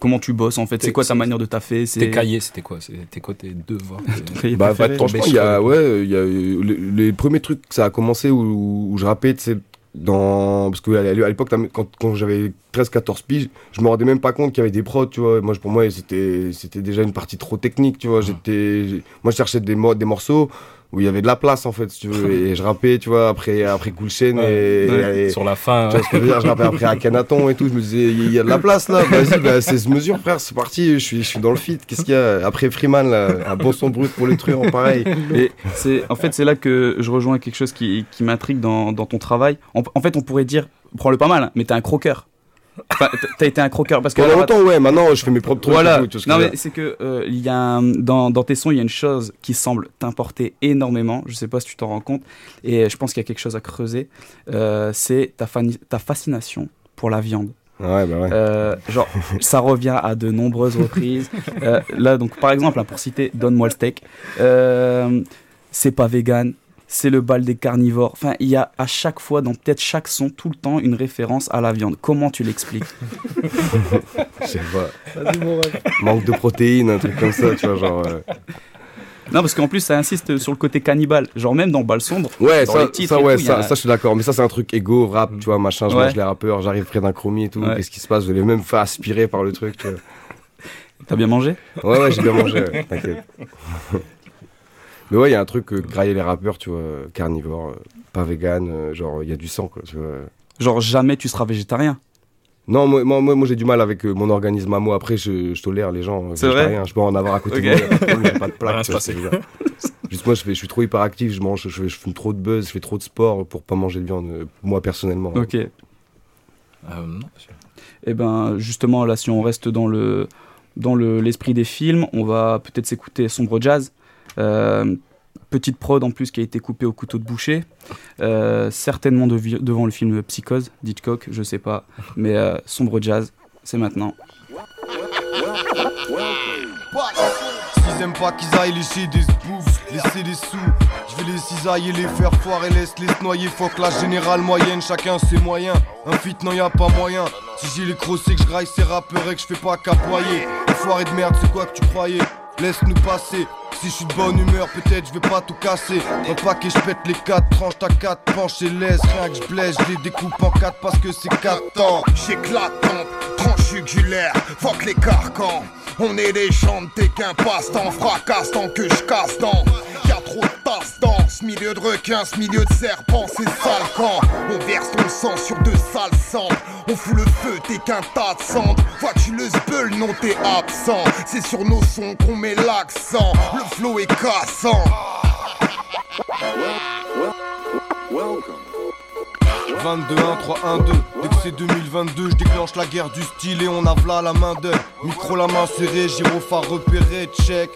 Comment tu bosses en fait C'est quoi ta manière de taffer C'est Tes cahiers, c'était quoi? C'était quoi tes devoirs cahiers Bah, bah, franchement, il y a, ouais, il y a les, les premiers trucs, ça a commencé où, où je rappais, tu sais, dans, parce que à l'époque, quand, quand j'avais 13-14 piges, je me rendais même pas compte qu'il y avait des prods, tu vois. Moi, pour moi, c'était, c'était déjà une partie trop technique, tu vois. J'étais, j'ai- moi, je cherchais des, mo- des morceaux où il y avait de la place, en fait, si tu veux. Et je rappais, tu vois, après, après Cool Chain et, Ouais, et- sur la fin, Tu vois ce que je veux dire? Je rappais après Akhenaton et tout. Je me disais, il y a de la place, là. Vas-y, bah, c'est ce mesure, frère. C'est parti. Je suis, je suis dans le fit. Qu'est-ce qu'il y a? Après Freeman, là, un bon son brut pour les truands, pareil. Et c'est en fait c'est là que je rejoins quelque chose qui, qui m'intrigue dans, dans ton travail. En, en fait, on pourrait dire, prends-le pas mal, hein, mais t'es un croqueur. Enfin, t'as été un croqueur parce que Pendant longtemps, ouais, maintenant, je fais mes propres trucs. Voilà. tout, ce non mais c'est que euh, y a un- dans, dans tes sons il y a une chose qui semble t'importer énormément. Je sais pas si tu t'en rends compte et je pense qu'il y a quelque chose à creuser. Euh, c'est ta, ta fascination pour la viande. Ouais, bah ouais. Euh, genre, ça revient à de nombreuses reprises. Là, donc, par exemple, hein, pour citer Donne-moi le steak, c'est pas vegan, c'est le bal des carnivores. Enfin, il y a à chaque fois, dans peut-être chaque son, tout le temps, une référence à la viande. Comment tu l'expliques? Sais pas. Vas-y, mon rêve. Manque de protéines, un truc comme ça, tu vois, genre. euh, Non, parce qu'en plus, ça insiste sur le côté cannibale. Genre, même dans Bal Sombre, Ouais, dans ça, les titres ça, ouais, tout, a- ça, je suis d'accord. Mais ça, c'est un truc égo, rap, tu vois, machin. Je Ouais. mange les rappeurs, j'arrive près d'un chromie et tout. Ouais. Qu'est-ce qui se passe? Je vais même faire aspirer par le truc. tu vois. T'as bien mangé? Ouais, ouais, j'ai bien mangé, ouais, t'inquiète. Mais ouais, il y a un truc, euh, grailler les rappeurs, tu vois, carnivore, euh, pas vegan, euh, genre, il y a du sang, quoi, tu vois. Genre, jamais tu seras végétarien. Non, moi, moi, moi, moi, j'ai du mal avec euh, mon organisme à moi. Après, je, je tolère les gens. C'est vrai. Je peux en avoir à côté de moi. a pas de problème, y a pas de plaque. Tu vois que dire. Juste moi, je, fais, je suis trop hyperactif. Je mange, je, fais- je fume trop de buzz, je fais trop de sport pour pas manger de viande. euh, Moi, personnellement. Ok. Euh, non. Et ben, justement, là, si on reste dans le dans le- l'esprit des films, on va peut-être s'écouter Sombre Jazz. Euh, petite prod en plus qui a été coupée au couteau de boucher. Euh, certainement devi- devant le film Psychose d'Hitchcock, je sais pas. Mais euh, Sombre Jazz, c'est maintenant. S'ils aiment pas qu'ils aillent lécher des bouffes, laisser des sous. Je vais les cisailler, les faire foirer, laisse les noyer. Faut que la générale moyenne, chacun ses moyens. Un fit, non y a pas moyen. Si j'ai les crossés, que je graille ces rappeurs et que je fais pas qu'aployer. Enfoiré de merde, c'est quoi que tu croyais? Laisse-nous passer. Si je suis de bonne humeur, peut-être je vais pas tout casser. Le paquet, je pète les quatre tranches, t'as quatre penches et laisse. Rien que je blesse, je les découpe en quatre parce que c'est quatre temps. J'éclate tranche jugulaire, fuck les carcans. On est des gens, t'es qu'un passe-temps, fracasse tant que je casse dans. Trop de dans milieu de requins, ce milieu de serpents, c'est sale camp. On verse ton sang sur de sales cendres. On fout le feu, t'es qu'un tas de cendres. Vois-tu le sbeul, non t'es absent. C'est sur nos sons qu'on met l'accent. Le flow est cassant. 22, 1, 3, 1, 2. Dès que c'est 2022, je déclenche la guerre du style et on a v'là la main d'œuvre. Micro la main serrée, gyrophare repéré, check,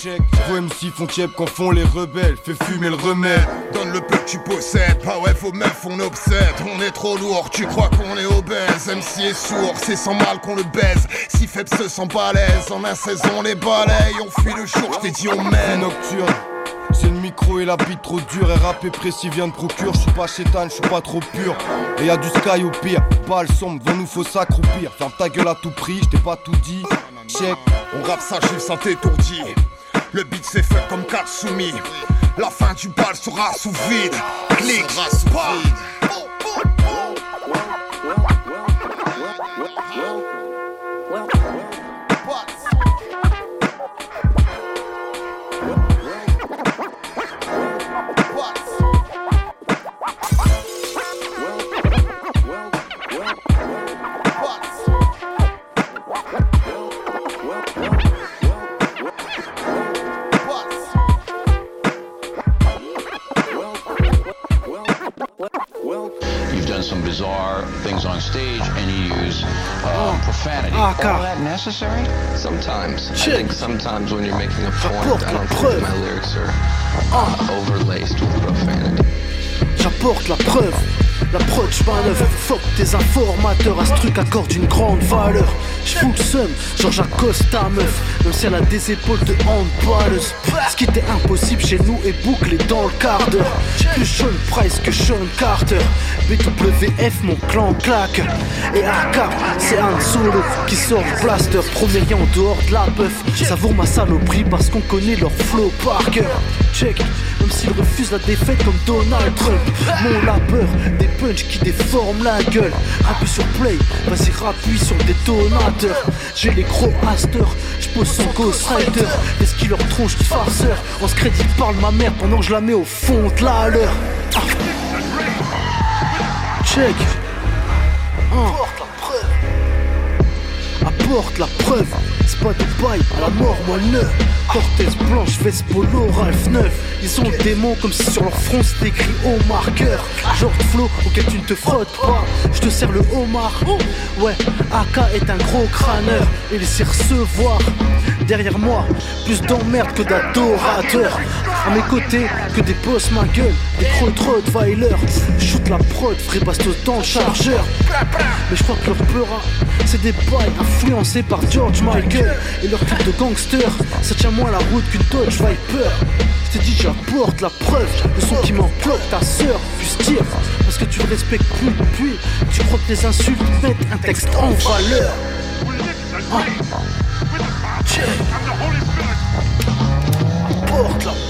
check. Vos MC font tiep quand font les rebelles, fais fumer le remède. Donne le peu que tu possèdes, pas ouais vos meufs on obsède On est trop lourd, tu crois qu'on est obèse MC est sourd, c'est sans mal qu'on le baise Si faible se sent balèze, en un saison les balaye On fuit le jour, je t'ai dit on mène nocturne. C'est le micro et la bite trop dure. Et rap et précis vient de procure. Je suis pas chétan, je suis pas trop pur. Et y a du sky au pire. Balle sombre, devant nous faut s'accroupir. Ferme ta gueule à tout prix, je t'ai pas tout dit. Check. On rappe ça juste sans t'étourdir Le beat c'est fait comme Katsumi La fin du bal sera sous vide Clic, pas You've profanity. Ah, All that necessary? Sometimes. I think sometimes when you're making a point, I don't think my lyrics are uh, overlaced with profanity. J'apporte la preuve, la prod manœuvre Fuck tes informateurs, à ce truc accorde une grande valeur. J'fous le seum, genre j'accoste ta meuf. Même si elle a des épaules de handballeuse. Ce qui était impossible chez nous est bouclé dans le quart d'heure. Plus Sean Price que Sean Carter. BWF mon clan claque. Et AK c'est un solo qui sort blaster. Premier en dehors de la bœuf. Savoure ma saloperie parce qu'on connaît leur flow par cœur. Check s'il refuse la défaite comme Donald Trump. Mon labeur, des punchs qui déforment la gueule. Rappuie sur play, vas-y rappuie sur le détonateur. J'ai les gros hasters, j'pose son ghostwriter. Est-ce qu'il leur tronche de farceur? En ce crédit parle ma mère pendant que je la mets au fond de la leur. Check. Apporte la preuve. Apporte la preuve pas de paille à la mort moi le neuf Cortez blanche, veste polo, Ralph 9 Ils ont le démon comme si sur leur front c'était écrit au marqueur Genre de flow auquel tu ne te frottes pas. Je te sers le homard. Ouais, AK est un gros crâneur. Et laissez recevoir Derrière moi, plus d'emmerde que d'adorateurs À mes côtés, que des boss ma gueule Des gros Rottweiler Shoot la prod, vrai bastos dans le chargeur. Mais je crois que leur pleura C'est des bails influencés par George Michael Et leur clip de gangster. Ça tient moins la route qu'une Dodge Viper. Je t'ai dit j'apporte la preuve Le son qui m'enveloppe ta sœur Puisse dire Parce que tu respectes plus depuis Tu crois que les insultes mettent un texte en valeur. La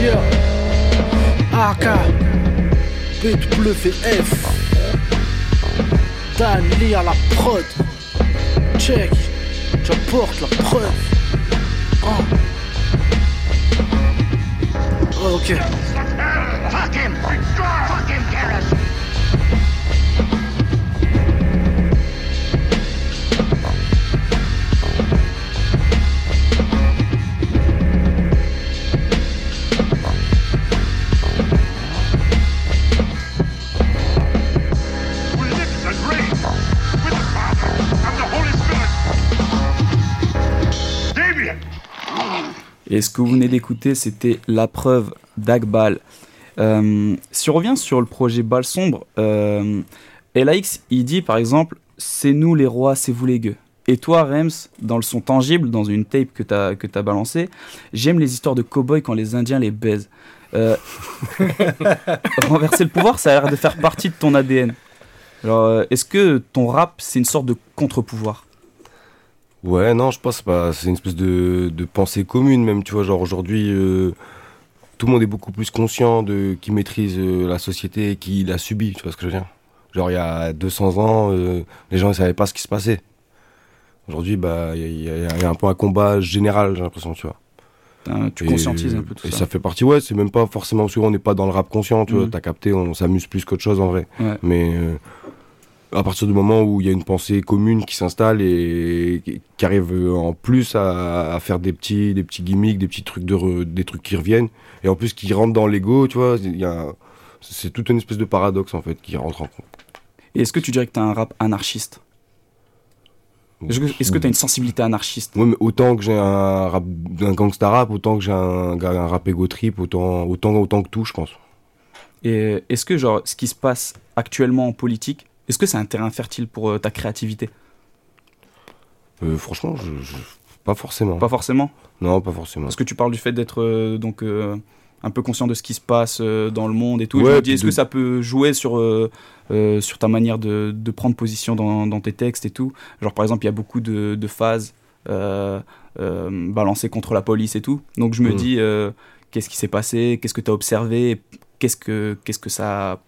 Yeah. AK. BWF. Dali à la prod. Check. J'apporte la preuve. Oh. Ok. Fuck him! Fuck him, Garrett! Et ce que vous venez d'écouter, c'était La preuve d'Agbal. Euh, si on revient sur le projet Balle Sombre, euh, LAX, il dit par exemple C'est nous les rois, c'est vous les gueux. Et toi, Rems, dans le son tangible, dans une tape que t'as que as balancé, j'aime les histoires de cow-boys quand les Indiens les baisent. Euh, renverser le pouvoir, ça a l'air de faire partie de ton ADN. Alors, euh, est-ce que ton rap, c'est une sorte de contre-pouvoir? Ouais, non, je pense pas. C'est une espèce de, de pensée commune, même, tu vois. Genre, aujourd'hui, euh, tout le monde est beaucoup plus conscient de qui maîtrise euh, la société et qui l'a subi, tu vois ce que je veux dire? Genre, il y a 200 ans, euh, les gens ne savaient pas ce qui se passait. Aujourd'hui, bah, il y, a- y y un peu un combat général, j'ai l'impression, tu vois. Putain, tu Et- conscientises un peu tout et ça. ça fait partie, ouais, c'est même pas forcément parce qu'on n'est pas dans le rap conscient, tu vois. Mhm. T'as capté, on s'amuse plus qu'autre chose en vrai. Ouais. Mais à partir du moment où il y a une pensée commune qui s'installe et qui- arrive en plus à, à faire des petits, des petits gimmicks, des petits trucs de re- des trucs qui reviennent et en plus qui rentrent dans l'ego, tu vois, il y a c'est toute une espèce de paradoxe en fait qui rentre en compte. Et est-ce que tu dirais que tu as un rap anarchiste? Est-ce que tu as une sensibilité anarchiste? Mais autant que j'ai un rap, un gangsta rap, autant que j'ai un, un rap ego trip, autant, autant, autant que tout, je pense. Et est-ce que genre ce qui se passe actuellement en politique, est-ce que c'est un terrain fertile pour euh, ta créativité? Euh, franchement, je, je- pas forcément. Pas forcément? Non, pas forcément. Parce que tu parles du fait d'être euh, donc un peu conscient de ce qui se passe dans le monde et tout. Et je me dis, est-ce de- que ça peut jouer sur, sur ta manière de, de prendre position dans, dans tes textes et tout? Genre par exemple, il y a beaucoup de, de phases balancées contre la police et tout. Donc je me Mm. dis, qu'est-ce qui s'est passé? Qu'est-ce que tu as observé? Qu'est-ce que, qu'est-ce que ça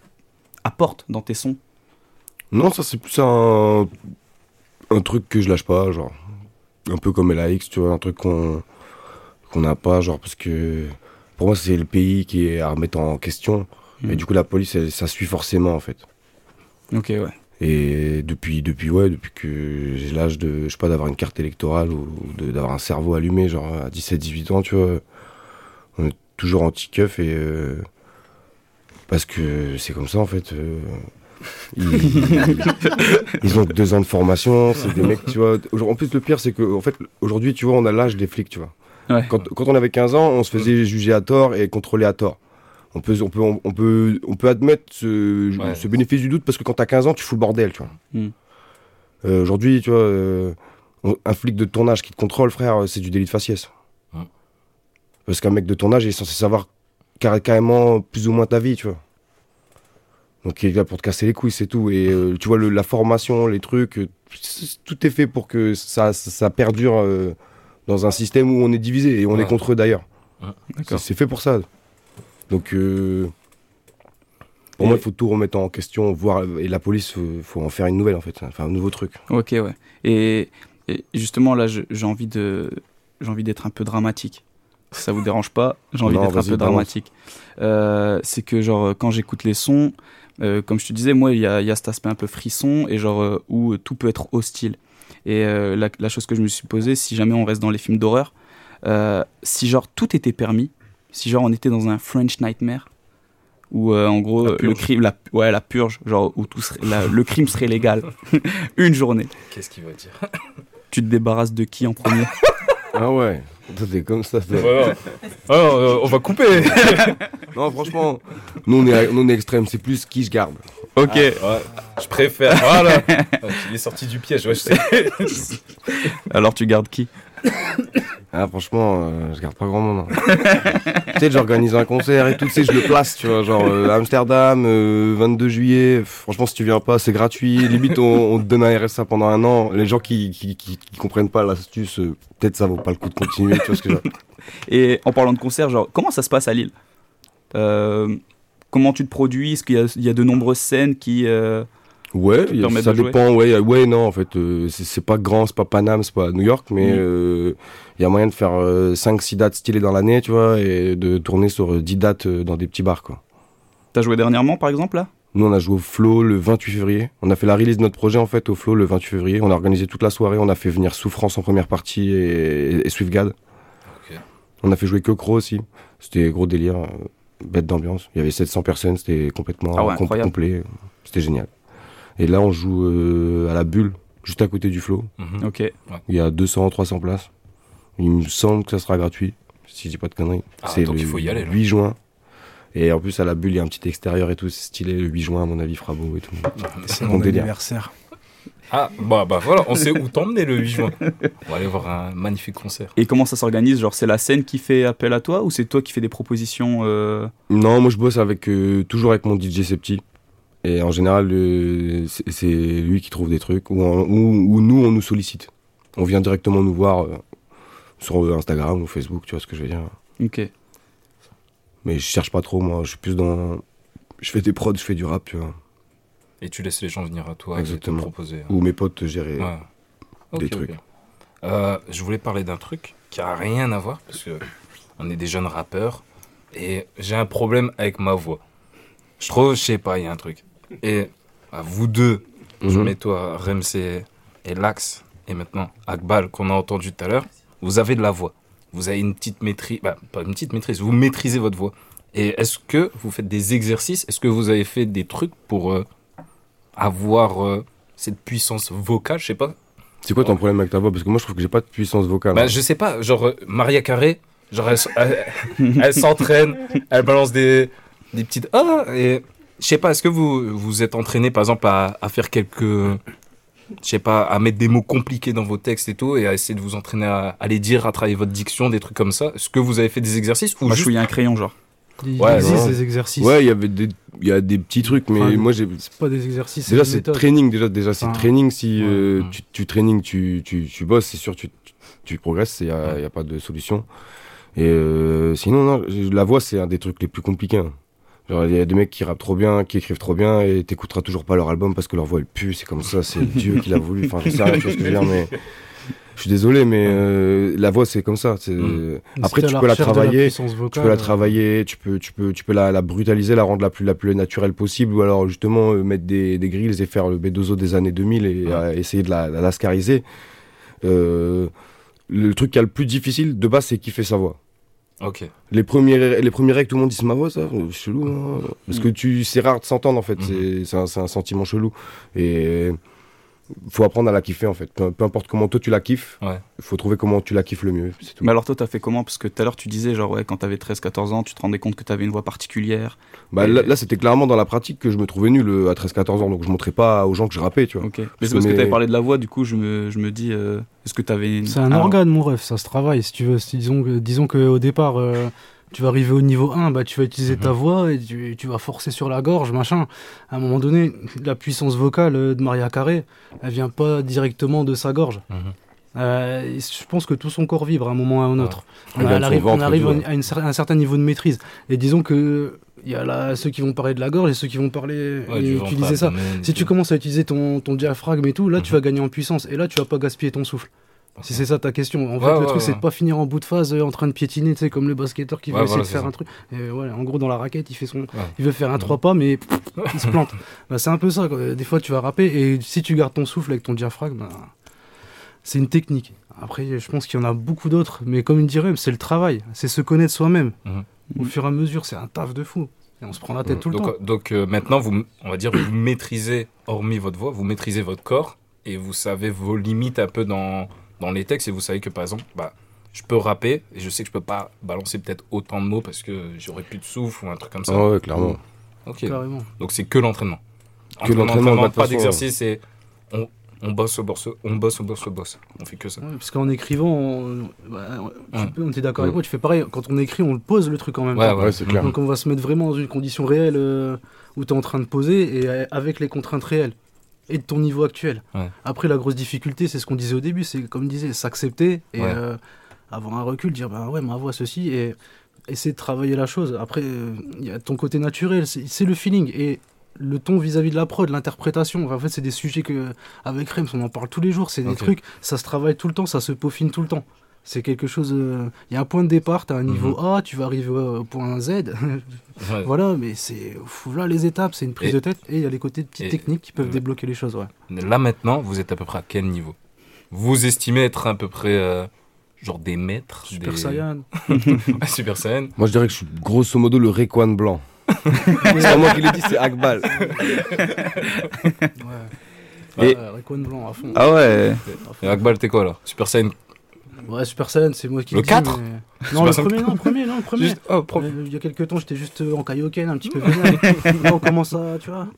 apporte dans tes sons? Non, ça c'est plus un, un truc que je lâche pas, genre. Un peu comme LAX, tu vois, un truc qu'on qu'on n'a pas, genre, parce que pour moi c'est le pays qui est à remettre en question. Et Mm. du coup, la police, elle- ça suit forcément, en fait. Ok, ouais. Et depuis, depuis, ouais, depuis que j'ai l'âge de, je sais pas, d'avoir une carte électorale ou d'avoir un cerveau allumé, genre à 17-18 ans, tu vois, on est toujours anti-keuf et. euh, parce que c'est comme ça, en fait. euh, ils, ils ont deux ans de formation, c'est des mecs, tu vois. En plus, le pire, c'est que, en fait, aujourd'hui, tu vois, on a l'âge des flics, tu vois. Ouais. Quand, quand on avait 15 ans, on se faisait juger à tort et contrôler à tort. On peut, on peut, on peut, on peut admettre ce, Ouais. ce bénéfice du doute parce que quand t'as 15 ans, tu fous le bordel, tu vois. Mm. Euh, Aujourd'hui, tu vois, euh, un flic de ton âge qui te contrôle, frère, c'est du délit de faciès. Mm. Parce qu'un mec de ton âge il est censé savoir carré- carrément plus ou moins ta vie, tu vois. Donc il est là pour te casser les couilles, c'est tout. Et euh, tu vois, le- la formation, les trucs, euh, tout est fait pour que ça, ça, perdure euh, dans un système où on est divisé et on Ouais. est contre eux d'ailleurs. Ouais. C'est fait pour ça. Donc, euh, pour Et- moi, il faut tout remettre en question, voir, et la police, il faut en faire une nouvelle en fait, enfin un nouveau truc. Ok, ouais. Et, et justement, là, j'ai envie de, j'ai envie d'être un peu dramatique. Si ça vous dérange pas, j'ai envie d'être un peu dramatique. Euh, c'est que genre quand j'écoute les sons, euh, comme je te disais, moi, il y a, il y a cet aspect un peu frisson et genre euh, où tout peut être hostile. Et euh, la, la chose que je me suis posée, si jamais on reste dans les films d'horreur, euh, si genre tout était permis, si genre on était dans un French Nightmare, où euh, en gros La le purge. crime, la, ouais, la purge, genre où tout serait, la- le crime serait légal, une journée. Qu'est-ce qu'il va dire? Tu te débarrasses de qui en premier? Ah ouais, t'es comme ça. euh, on va couper. non, franchement, nous on est, nous, on est extrême, c'est plus qui je garde. Ok. Ah, ouais, je préfère. Voilà. Il est sorti du piège. Ouais, je sais. Alors tu gardes qui? Ah, franchement, euh, je garde pas grand monde. hein. tu sais, j'organise un concert et tout, tu sais, je le place, tu vois, genre euh, Amsterdam, euh, 22 juillet. Pff, Franchement, si tu viens pas, c'est gratuit. Limite, on, te donne un RSA pendant un an. Les gens qui, qui, comprennent pas l'astuce, euh, peut-être ça vaut pas le coup de continuer, tu vois ce que je. Et en parlant de concert, genre, comment ça se passe à Lille? Euh, Comment tu te produis? Est-ce qu'il y a de nombreuses scènes qui. Euh, Ouais, a- ça de jouer dépend. Ouais, ouais, non, en fait, euh, c'est pas grand, c'est pas Paname, c'est pas New York, mais Mhm. euh, il y a moyen de faire 5-6 dates stylées dans l'année, tu vois, et de tourner sur euh, 10 dates euh, dans des petits bars, quoi. T'as joué dernièrement, par exemple, là? Nous, on a joué au Flow le 28 février. On a fait la release de notre projet, en fait, au Flow le 28 février. On a organisé toute la soirée. On a fait venir Souffrance en première partie et, et Swiftgad. On a fait jouer Kekro aussi. C'était gros délire, euh, bête d'ambiance. Il y avait 700 personnes, c'était complètement Ah ouais, complet. C'était génial. Et là, on joue euh, à la Bulle, juste à côté du Flow. Mhm. Ok. Il y a 200, 300 places. Il me semble que ça sera gratuit, si je dis pas de conneries. Ah, c'est donc le il faut y aller, là. 8 juin. Et en plus, à la Bulle, il y a un petit extérieur et tout. C'est stylé. Le 8 juin, à mon avis, fera beau et tout. C'est Bon mon délire. anniversaire. Ah, bah, bah voilà, on sait où t'emmener le 8 juin. On va aller voir un magnifique concert. Et comment ça s'organise Genre, c'est la scène qui fait appel à toi ou c'est toi qui fais des propositions euh, Non, moi je bosse avec euh, toujours avec mon DJ Septi. Et en général, c'est lui qui trouve des trucs ou, en- ou- ou nous on nous sollicite. On vient directement nous voir euh, sur Instagram ou Facebook, tu vois ce que je veux dire. Ok. Mais je cherche pas trop, moi. Je suis plus dans. Je fais des prods, je fais du rap, tu vois. Et tu laisses les gens venir à toi et te Exactement. proposer. Ou mes potes te gérer Ouais. des trucs. ok. Euh, je voulais parler d'un truc qui a rien à voir parce que on est des jeunes rappeurs et j'ai un problème avec ma voix. Je trouve, je sais pas, il y a un truc. Et à vous deux, je Mhm. mets toi, Remsey et Lax et maintenant Akbal qu'on a entendu tout à l'heure, vous avez de la voix. Vous avez une petite maîtrise, bah, pas une petite maîtrise, vous maîtrisez votre voix. Et est-ce que vous faites des exercices? Est-ce que vous avez fait des trucs pour euh, avoir euh, cette puissance vocale? Je sais pas. C'est quoi ton problème avec ta voix? Parce que moi je trouve que j'ai pas de puissance vocale. Bah, je sais pas, genre euh, Maria Carré, genre elle- elle s'entraîne, elle balance des, des petites ah et je sais pas, est-ce que vous vous êtes entraîné par exemple à, à faire quelques je sais pas, à mettre des mots compliqués dans vos textes et tout et à essayer de vous entraîner à, à les dire, à travailler votre diction, des trucs comme ça? Est-ce que vous avez fait des exercices ou Moi, juste je suis un crayon, genre. Il Ouais, existe ouais. des exercices. Ouais, il y avait des, il y a des petits trucs, mais Enfin, moi j'ai. C'est pas des exercices. Déjà des c'est training, déjà, déjà c'est training. Si euh, Mm. tu, tu training, tu, tu, tu bosses, c'est sûr tu, tu, tu progresses, il n'y a, y a pas de solution. Et euh, sinon, non, la voix c'est un des trucs les plus compliqués. hein. Il y a des mecs qui rappent trop bien, qui écrivent trop bien, et t'écouteras toujours pas leur album parce que leur voix elle pue, c'est comme ça, c'est Dieu qui l'a voulu. Enfin, je sais rien, tu vois ce que je veux dire, mais je suis désolé, mais euh, la voix c'est comme ça. Mais Après tu peux la travailler, tu peux la euh, travailler, tu peux, tu peux, tu peux la, la brutaliser, la rendre la plus, la plus naturelle possible, ou alors justement euh, mettre des, des grilles et faire le B2O des années 2000 et euh, essayer de la, la lascariser. Euh, le truc qui a le plus difficile de base, c'est kiffer sa voix. Ok. Les premiers, les premiers règles, tout le monde dit c'est ma voix, ça, chelou. hein. Parce que tu, c'est rare de s'entendre en fait. C'est, c'est un, c'est un sentiment chelou. Et faut apprendre à la kiffer en fait. Peu, peu importe comment toi tu la kiffes, il Ouais. faut trouver comment tu la kiffes le mieux. Tout. Mais alors, toi, t'as fait comment? Parce que tout à l'heure, tu disais, genre, ouais, quand t'avais 13-14 ans, tu te rendais compte que t'avais une voix particulière. Bah, Et- là, là, c'était clairement dans la pratique que je me trouvais nul euh, à 13-14 ans, donc je montrais pas aux gens que je rappais, tu vois. Mais c'est parce que t'avais parlé de la voix, du coup, je me, je me dis, euh, est-ce que t'avais une... C'est un organe, mon ref, ça se travaille. Si tu veux, disons que, disons que au départ, euh, tu vas arriver au niveau 1, bah, tu vas utiliser ta voix et tu, tu vas forcer sur la gorge, machin. À un moment donné, la puissance vocale euh, de Maria Carré, elle vient pas directement de sa gorge. Euh, et je pense que tout son corps vibre à un moment ou à un autre. On, arrive, on arrive à une un certain niveau de maîtrise. Et disons que il y a là ceux qui vont parler de la gorge et ceux qui vont parler Ouais, et utiliser ça. Si tu commences à utiliser ton, ton diaphragme et tout, là tu vas gagner en puissance et là tu vas pas gaspiller ton souffle. Si c'est ça ta question. En fait, Ouais, le ouais, truc, ouais. c'est de pas finir en bout de phase euh, en train de piétiner, tu sais, comme le basketteur qui veut Ouais, essayer voilà, de faire ça. un truc. Et ouais, en gros, dans la raquette, il fait son, il veut faire un trois pas, mais pff, il se plante. Bah, c'est un peu ça. quoi. Des fois, tu vas rapper et si tu gardes ton souffle avec ton diaphragme, bah, c'est une technique. Après, je pense qu'il y en a beaucoup d'autres, mais comme il dirait, c'est le travail, c'est se connaître soi-même. Mhm. Au fur et à mesure, c'est un taf de fou. Et on se prend la tête tout le donc, temps. donc euh, maintenant, vous, on va dire, vous maîtrisez, hormis votre voix, vous maîtrisez votre corps et vous savez vos limites un peu dans, dans les textes et vous savez que par exemple, bah, je peux rapper et je sais que je peux pas balancer peut-être autant de mots parce que j'aurais plus de souffle ou un truc comme ça. Ah ouais, clairement. Ok. Donc c'est que l'entraînement. Que l'entraînement, bah, pas d'exercice et on, On bosse, on bosse, on bosse, on bosse, on bosse. On fait que ça. Ouais, parce qu'en écrivant, on, bah, tu Ouais. peux- on était d'accord avec Ouais. moi, tu fais pareil. Quand on écrit, on le pose le truc en même Ouais, temps. ouais, c'est clair. Donc on va se mettre vraiment dans une condition réelle euh, où tu es en train de poser et euh, avec les contraintes réelles et de ton niveau actuel. Ouais. Après, la grosse difficulté, c'est ce qu'on disait au début, c'est comme disait, s'accepter et Ouais. euh, avoir un recul, dire bah ouais, ma voix ceci et essayer de travailler la chose. Après, euh, il y a ton côté naturel, c'est le feeling et le ton vis-à-vis de la prod, l'interprétation. Enfin, en fait, c'est des sujets que avec Rems, on en parle tous les jours. C'est des trucs, ça se travaille tout le temps, ça se peaufine tout le temps. C'est quelque chose. euh, Il y a un point de départ, tu as un niveau A, tu vas arriver au point Z. Ouais. Voilà, mais c'est pff, là les étapes, c'est une prise Et- de tête et il y a les côtés de petites et- techniques qui peuvent débloquer les choses. Ouais. Là maintenant, vous êtes à peu près à quel niveau? Vous estimez être à peu près euh, genre des maîtres Super des... Saiyan. Ouais, Super Saiyan. Moi, je dirais que je suis grosso modo le Rayquan blanc. c'est pas moi qui l'ai dit, c'est Akbal. Ouais, Et- Rayquan blanc à fond. Ah ouais. Et Akbal, t'es quoi là Super Saiyan Ouais, Super Saiyan, c'est moi qui Le dis, 4? mais- Non, le premier, non, le premier, non, le premier. Juste- oh, pro- Euh, Il y a quelques temps, j'étais juste euh, en Kaioken, un petit peu vénère. Là, on commence à, tu vois,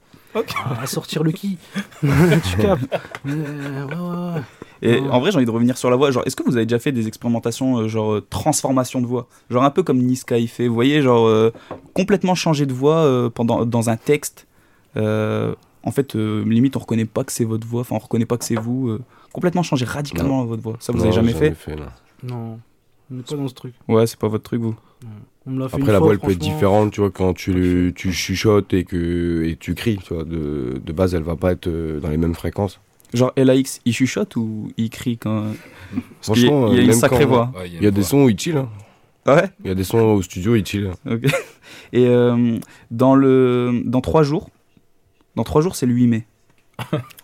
à sortir le ki. tu captes. Mais, euh, ouais, ouais, ouais. Et en vrai, j'ai envie de revenir sur la voix. Genre, est-ce que vous avez déjà fait des expérimentations, euh, genre euh, transformation de voix? Genre un peu comme Niska il fait. Vous voyez, genre euh, complètement changer de voix euh, pendant, dans un texte. Euh, en fait, euh, limite, on reconnaît pas que c'est votre voix. Enfin, on reconnaît pas que c'est vous. Complètement changer radicalement votre voix. Ça, vous Non, avez jamais fait, fait, non. Non, on n'est pas dans ce truc. Ouais, c'est pas votre truc, vous. On me l'a fait Après, une la fois, voix, elle peut être franchement. différente, tu vois, quand tu, tu chuchotes et que et tu cries, tu vois. De, de base, elle va pas être euh, dans les mêmes fréquences. Genre LAX, il chuchote ou il crie quand Parce qu'il y a- Franchement, il y a une sacrée quand- voix. Ouais, il y a Il y a une des voix. sons où il chill. hein. Ah ouais? Il y a des sons au studio, il chill. Ok. Et euh, dans le dans trois jours, dans trois jours, c'est le 8 mai.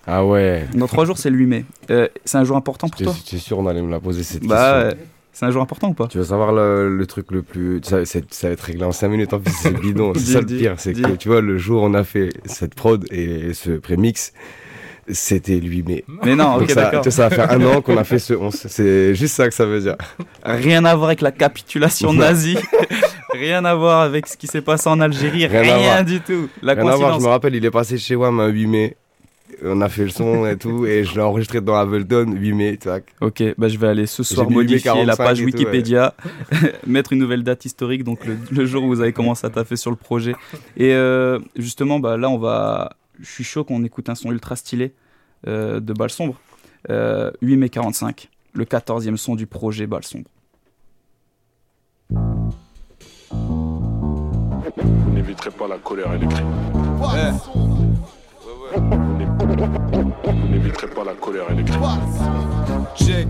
Ah ouais. Dans trois jours, c'est le 8 mai. Euh, c'est un jour important pour toi J'étais sûr on allait me la poser cette Bah, question. ouais. c'est un jour important ou pas Tu veux savoir le, le truc le plus. Ça, c'est- ça va être réglé en 5 minutes, en plus, c'est bidon. C'est ça le pire. C'est que, tu vois, le jour où on a fait cette prod et ce prémix, c'était le 8 mai. Mais non, ok, ça, d'accord. vois, ça va faire un an qu'on a fait ce 11. C'est juste ça que ça veut dire. Rien à voir avec la capitulation nazie. Rien à voir avec ce qui s'est passé en Algérie. Rien du tout. La Rien à voir, je me rappelle, il est passé chez WAM un 8 mai. On a fait le son et tout, et je l'ai enregistré dans Ableton 8 mai, vois. Ok, bah je vais aller ce soir modifier la 45 page tout, ouais. Wikipédia, mettre une nouvelle date historique, donc le, le jour où vous avez commencé à taffer sur le projet. Et euh, justement, bah là, on va. Je suis chaud qu'on écoute un son ultra stylé euh, de Balle Sombre. Euh, 8 mai 45, le 14e son du projet Balle Sombre. Vous n'éviterez pas la colère et les cris. Vous n'é- vous n'éviterez pas la colère cris. Check.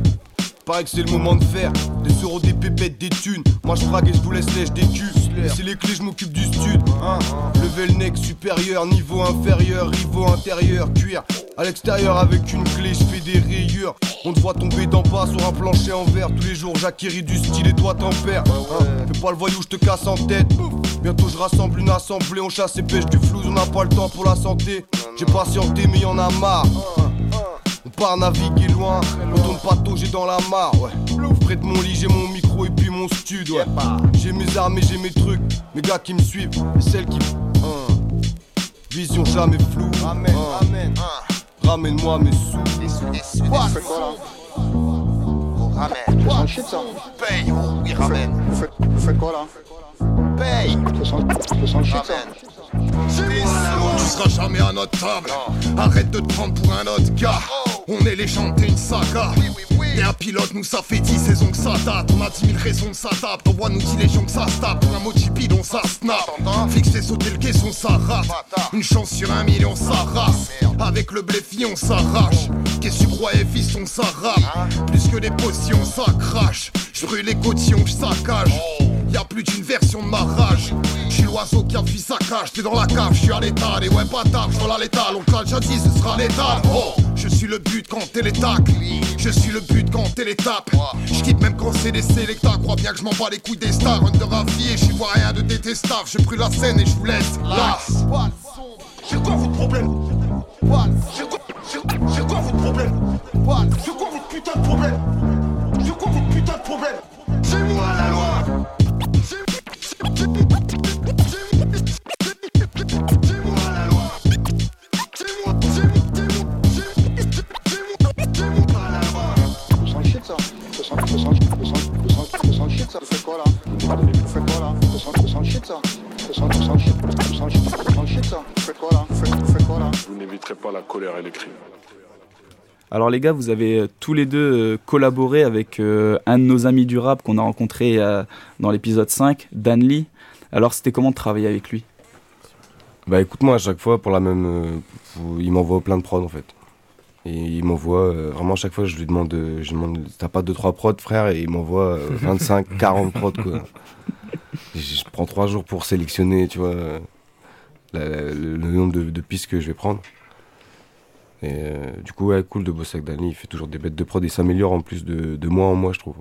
Pareil que c'est le moment de faire Des euros, des pépettes, des thunes. Moi je frague et je vous laisse lèche des culs Laissez les clés, je m'occupe du stud hein. Level neck supérieur, niveau inférieur Rivaux intérieur, cuir. À l'extérieur avec une clé, je fais des rayures. On te voit tomber d'en bas sur un plancher en verre. Tous les jours j'acquéris du style et toi t'en perds hein. Fais pas le voyou, je te casse en tête. Bientôt je rassemble une assemblée On chasse et pêche du flou, on n'a pas le temps pour la santé. J'ai patienté mais y'en a marre on part naviguer loin, on tourne pas j'ai dans la mare, ouais. Près de mon lit, j'ai mon micro et puis mon stud, ouais. J'ai mes armes et j'ai mes trucs, mes gars qui me suivent, et celles qui. Hein. Vision jamais floue. Amen, amen. Ramène-moi mes sous. Les sous, les sous, quoi? Là Ramène. Tu sens le shit ça Paye, oh, oui, ramène. Vous faites, vous faites quoi là? Paye. Tu sens, tu sens le shit ça Tu seras jamais à notre table. Arrête de te prendre pour un autre gars. On est les gens, t'es une saga. T'es un pilote, nous ça fait 10 saisons que ça date. On a 10 000 raisons de s'adapter. T'envoies nous 10 légions que ça se tape. Pour un mot bidon, ça snap. Fixé, sauter le caisson, ça rate. Une chance sur un million, ça race. Avec le bléfi, on s'arrache. Qu'est-ce que tu croyais, fils, on s'arrape. Plus que des potions, ça crache. Je brûle les cotillons, je saccage. Y'a plus d'une version de ma rage. Je suis l'oiseau qui a fui sa cage. T'es dans la cave, je suis à l'état. Et ouais, bâtard, je la létale. On te l'a dit, ce sera létal. Oh, je suis le but quand t'es les tacles. Je suis le but quand t'es les tapes. Je quitte même quand c'est des sélectas. Crois bien que je m'en bats les couilles des stars. Under raffié, je vois rien de détestable. Je brûle la scène et je vous laisse. Lax. C'est quoi votre problème C'est quoi, quoi votre problème C'est quoi votre putain de problème C'est quoi votre putain de problème C'est moi Alors les gars, vous avez euh, tous les deux euh, collaboré avec euh, un de nos amis du rap qu'on a rencontré dans l'épisode 5, Dan Lee. Alors c'était comment de travailler avec lui? Bah écoute moi à chaque fois pour la même il m'envoie plein de prods en fait. Et il m'envoie vraiment à chaque fois je lui demande je lui demande t'as pas 2 3 prods frère? Et il m'envoie euh, 25 40 prods quoi. Je, je prends 3 jours pour sélectionner tu vois le nombre de, de pistes que je vais prendre. Et euh, du coup ouais cool de bosser avec Danny, il fait toujours des bêtes de prod et s'améliore en plus de, de mois en mois je trouve.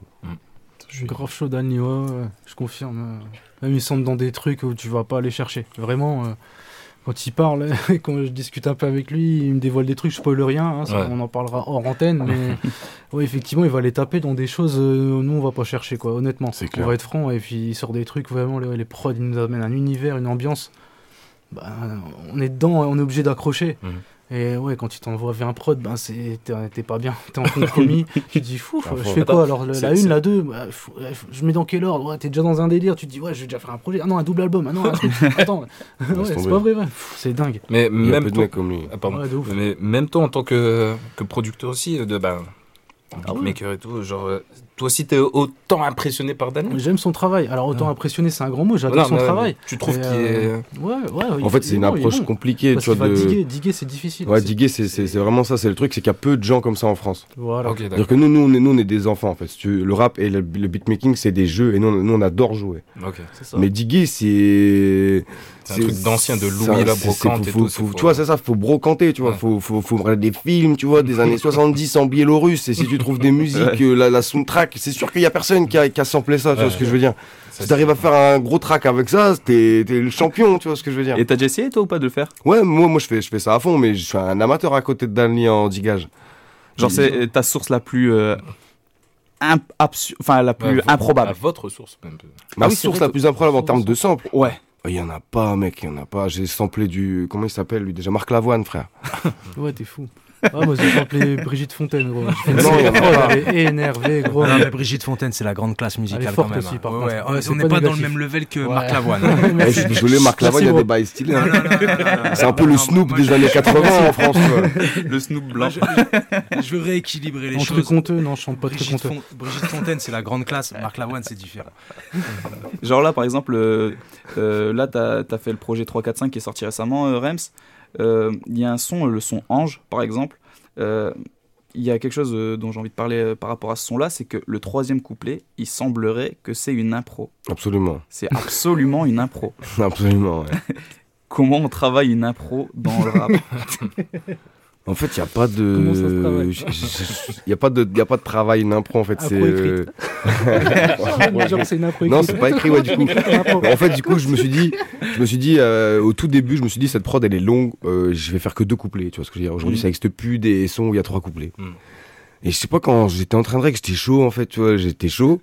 Je suis grave chaud Danny, ouais, ouais, je confirme. Même il semble dans des trucs où tu vas pas aller chercher. Vraiment, euh, quand il parle, et quand je discute un peu avec lui, il me dévoile des trucs, je spoil rien, hein, ça, Ouais. on en parlera hors antenne, mais ouais, effectivement, il va les taper dans des choses, euh, nous on va pas chercher, quoi, honnêtement. C'est On clair. va être franc, et puis il sort des trucs, vraiment, les, les prods, il nous amènent un univers, une ambiance. Bah, on est dedans, on est obligé d'accrocher. Mhm. Et ouais, quand il t'envoie vers un prod, ben c'est t'es pas bien, t'es en compromis. tu te dis fou, Ah, je fais Attends, quoi alors le- La une, la deux, bah, faut- je mets dans quel ordre? Ouais, t'es déjà dans un délire, tu te dis ouais, je vais déjà faire un projet. Ah non, un double album. Ah non, un truc. Attends, ouais, c'est pas vrai, ouais. C'est dingue. Mais même toi, mecs comme lui. Ah, pardon. Ouais. Mais même toi en tant que, que producteur aussi, de ben, Ah beatmaker et tout, genre, euh, toi aussi t'es autant impressionné par Danny J'aime son travail. Alors autant impressionner, c'est un grand mot. J'adore son travail. tu trouves qu'il euh, est- Ouais, ouais. il- En fait, c'est est une bon, approche bon. compliquée, Parce tu vois, de- Diguer, diguer, c'est difficile. Ouais, C'est- diguer, c'est c'est- c'est vraiment ça. C'est le truc, c'est qu'il y a peu de gens comme ça en France. Voilà. Ok, C'est-à-dire que nous, nous, on est, nous, on est des enfants en fait. Le rap et le, le beatmaking, c'est des jeux et nous, on- nous, on adore jouer. Ok. C'est ça. Mais diguer, c'est. C'est un truc d'ancien, de Louis, la brocante faut- et faut- tout, faut- c'est Tu vois, c'est ça, faut brocanter, tu vois. Ouais. Faut, faut, faut regarder des films, tu vois, des années 70 en biélorusse. Et si tu trouves des musiques, euh, la, la c'est sûr qu'il y a personne qui a, qui a samplé ça, tu vois Ouais. ce que je veux dire. Si t'arrives à faire un gros track avec ça, t'es le champion, tu vois ce que je veux dire. Et t'as déjà essayé toi ou pas de le faire? Ouais, moi, moi je, fais, je fais ça à fond, mais je suis un amateur à côté de Danny en digage. Genre c'est euh, ta source la plus euh, imp- absu- enfin la plus Ouais, vo- improbable. à votre source même. Ma Ah oui, source la plus improbable en termes de sample Ouais. Il y en a pas, mec, il y en a pas. J'ai samplé du. Comment il s'appelle lui déjà Marc Lavoine, frère. Ouais, t'es fou. Ah, moi, j'ai appelé Brigitte Fontaine, gros. Non, elle est énervée, gros. Non, mais Brigitte Fontaine, c'est la grande classe musicale Elle est forte quand même. aussi, hein. par Ouais, contre. ouais, Ouais, ouais, c'est on n'est pas pas, dans le même level que Ouais. Marc Lavoine. Eh, je suis désolé, Marc Lavoine, il y a des bails stylés. hein. C'est un peu le Snoop moi, des je- années 80 en France. Le Snoop blanc. Je, je veux rééquilibrer les En choses. honteux, non, je chante pas de truc Brigitte, honteux. Fon- Brigitte Fontaine, c'est la grande classe. Marc Lavoine, c'est différent. Genre là, par exemple, euh, euh, là, t'as as fait le projet 345 qui est sorti récemment, euh, Rems. Euh, Il y a un son, le son Ange, par exemple. Euh, Il y a quelque chose euh, dont j'ai envie de parler par rapport à ce son-là, c'est que le troisième couplet, il semblerait que c'est une impro. Absolument. C'est absolument une impro. Absolument, ouais. Comment on travaille une impro dans le rap? En fait, il n'y a pas de. Il a, pas de- y a pas de travail, une impro, en fait. C'est. Euh, Non, c'est pas écrit, ouais, du coup. En fait, du coup, je me suis dit, je me suis dit, euh, au tout début, je me suis dit, cette prod, elle est longue, euh, je vais faire que deux couplets, tu vois ce que je veux dire. Aujourd'hui, Mm. ça n'existe plus des sons où il y a trois couplets. Mm. Et je sais pas, quand j'étais en train de règle, j'étais chaud, en fait, tu vois, j'étais chaud.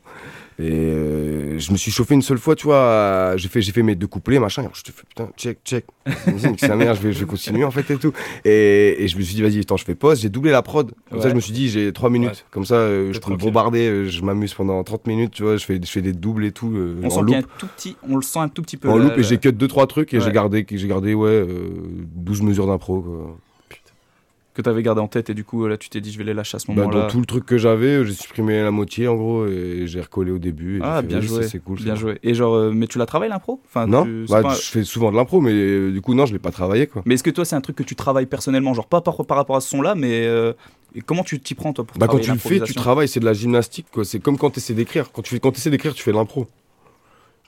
Et euh, je me suis chauffé une seule fois, tu vois, j'ai fait, j'ai fait mes deux couplets, machin, et je te fais, putain, check, check. Nique sa mère, je vais, je vais continuer, en fait, et tout. Et, et je me suis dit, vas-y, attends, je fais pause, j'ai doublé la prod. Comme ça, je me suis dit, j'ai trois minutes. Ouais. Comme ça, euh, je peux me bombarder, euh, je m'amuse pendant 30 minutes, tu vois, je fais, je fais des doubles et tout, euh, On en sent loop. un tout petit, on le sent un tout petit peu. En la- loop et j'ai cut deux trois trucs et Ouais. j'ai gardé j'ai gardé ouais euh, 12 mesures d'impro quoi. Que t'avais gardé en tête et du coup là tu t'es dit je vais les lâcher à ce Bah, moment-là. dans tout le truc que j'avais, j'ai supprimé la moitié en gros et j'ai recollé au début. et Ah fait, bien joué, c'est cool. bien joué. Et genre euh, mais tu la travailles l'impro? Enfin Non, tu- bah, pas- je fais souvent de l'impro mais euh, du coup non, je l'ai pas travaillé quoi. Mais est-ce que toi c'est un truc que tu travailles personnellement, genre pas par, par rapport à ce son-là, mais euh, comment tu t'y prends toi pour Bah quand tu le fais, tu travailles, c'est de la gymnastique quoi. C'est comme quand tu essaies d'écrire. Quand tu quand essaies d'écrire, tu fais de l'impro.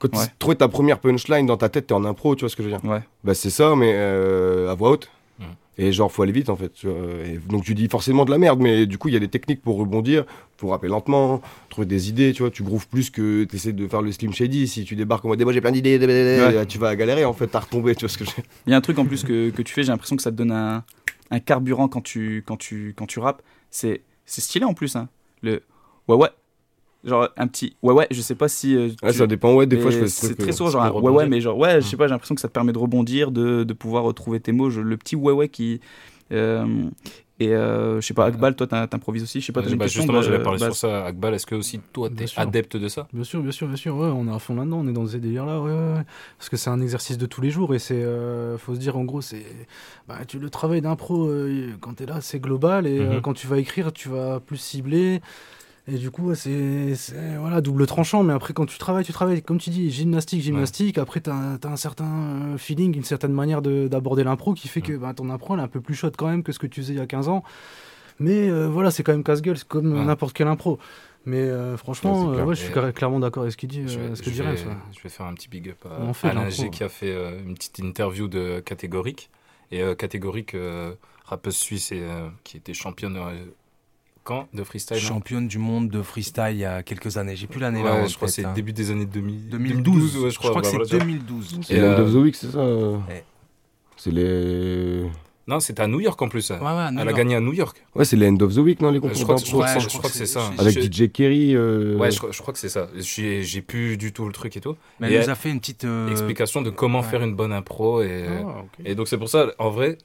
Quand tu Ouais. trouves ta première punchline dans ta tête, t'es en impro, tu vois ce que je veux dire? Ouais. Bah c'est ça, mais euh, à voix haute. Et genre, faut aller vite en fait. Et donc tu dis forcément de la merde, mais du coup, il y a des techniques pour rebondir, pour rappeler lentement, trouver des idées, tu vois. Tu grooves plus que tu essaies de faire le Slim Shady. Si tu débarques en mode, Eh, moi j'ai plein d'idées, Ouais. tu vas galérer en fait, à retomber, tu vois ce que je. Il y a un truc en plus que, que tu fais, j'ai l'impression que ça te donne un, un carburant quand tu, quand tu, quand tu rappes. C'est, c'est stylé en plus, hein. Le ouais ouais. Genre un petit ouais ouais, je sais pas si. euh, Ouais, tu- ça dépend, ouais, des fois, je fais ce C'est très euh, souvent c'est genre ouais ouais, mais genre ouais, je sais pas, j'ai l'impression que ça te permet de rebondir, de, de pouvoir retrouver tes mots. Je- le petit ouais ouais qui. euh, Et euh, je sais pas, Akbal, toi t'improvises aussi, je sais pas, bah, question justement, bah, j'allais parler bah, sur ça. Akbal, est-ce que aussi toi, t'es Bien sûr. adepte de ça? Bien sûr, bien sûr, bien sûr. Ouais, on est à fond là-dedans, on est dans ces délires-là, ouais, ouais, ouais. Parce que c'est un exercice de tous les jours et c'est, euh, faut se dire, en gros, c'est, bah, tu, le travail d'impro, euh, quand t'es là, c'est global et euh, Mhm. quand tu vas écrire, tu vas plus cibler. Et du coup, c'est, voilà, double tranchant. Mais après, quand tu travailles, tu travailles, comme tu dis, gymnastique, gymnastique. Après, t'as, as un certain euh, feeling, une certaine manière de- d'aborder l'impro qui fait que bah, ton impro, elle est un peu plus chaude quand même que ce que tu faisais il y a 15 ans. Mais euh, voilà, c'est quand même casse-gueule, c'est comme Ouais. n'importe quelle impro. Mais euh, franchement, Ouais, euh, je suis Et- clairement d'accord avec ce qu'il dit, Je euh, ce que je vais- ouais. je vais faire un petit big up On à fait de Alain. G qui a fait une petite interview de Catégorique. Et Catégorique, rappeuse suisse et, qui était championne quand de freestyle non Championne du monde de freestyle il y a quelques années. J'ai plus l'année Ouais, là. je crois que c'est hein. début des années 2000, 2012. ouais, je crois, que bah, c'est voilà, tu vois. 2012. C'est euh, of the Week, c'est ça euh Ouais. C'est les. Non, c'était à New York en plus. ouais, à New Elle a gagné à New York. Ouais, c'est les End of the Week, non, les Euh, concours je crois que- je crois Ouais, je crois c'est ça. Avec Je- DJ Kerry. euh, Ouais, je, crois- je crois que c'est ça. J'ai j'ai plus du tout le truc et tout. Mais Et elle nous a fait une petite. euh, explication de comment ouais. faire une bonne impro. Et, Ah, et donc, c'est pour ça, en vrai,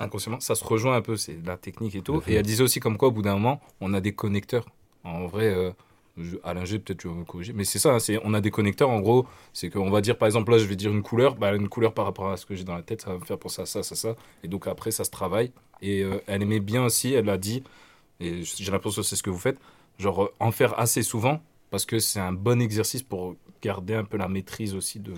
inconsciemment, ça se rejoint un peu. C'est de la technique et tout. Et elle disait aussi comme quoi, au bout d'un moment, on a des connecteurs. En vrai, euh, je- Alain G, peut-être tu vas me corriger. Mais c'est ça, hein, on a des connecteurs. En gros, c'est qu'on va dire, par exemple, là, je vais dire une couleur. Bah, une couleur par rapport à ce que j'ai dans la tête, ça va me faire penser à ça, ça, ça. Et donc, après, ça se travaille. Et euh, elle aimait bien aussi, elle l'a dit, et j'ai l'impression que c'est ce que vous faites, genre euh, en faire assez souvent, parce que c'est un bon exercice pour garder un peu la maîtrise aussi de,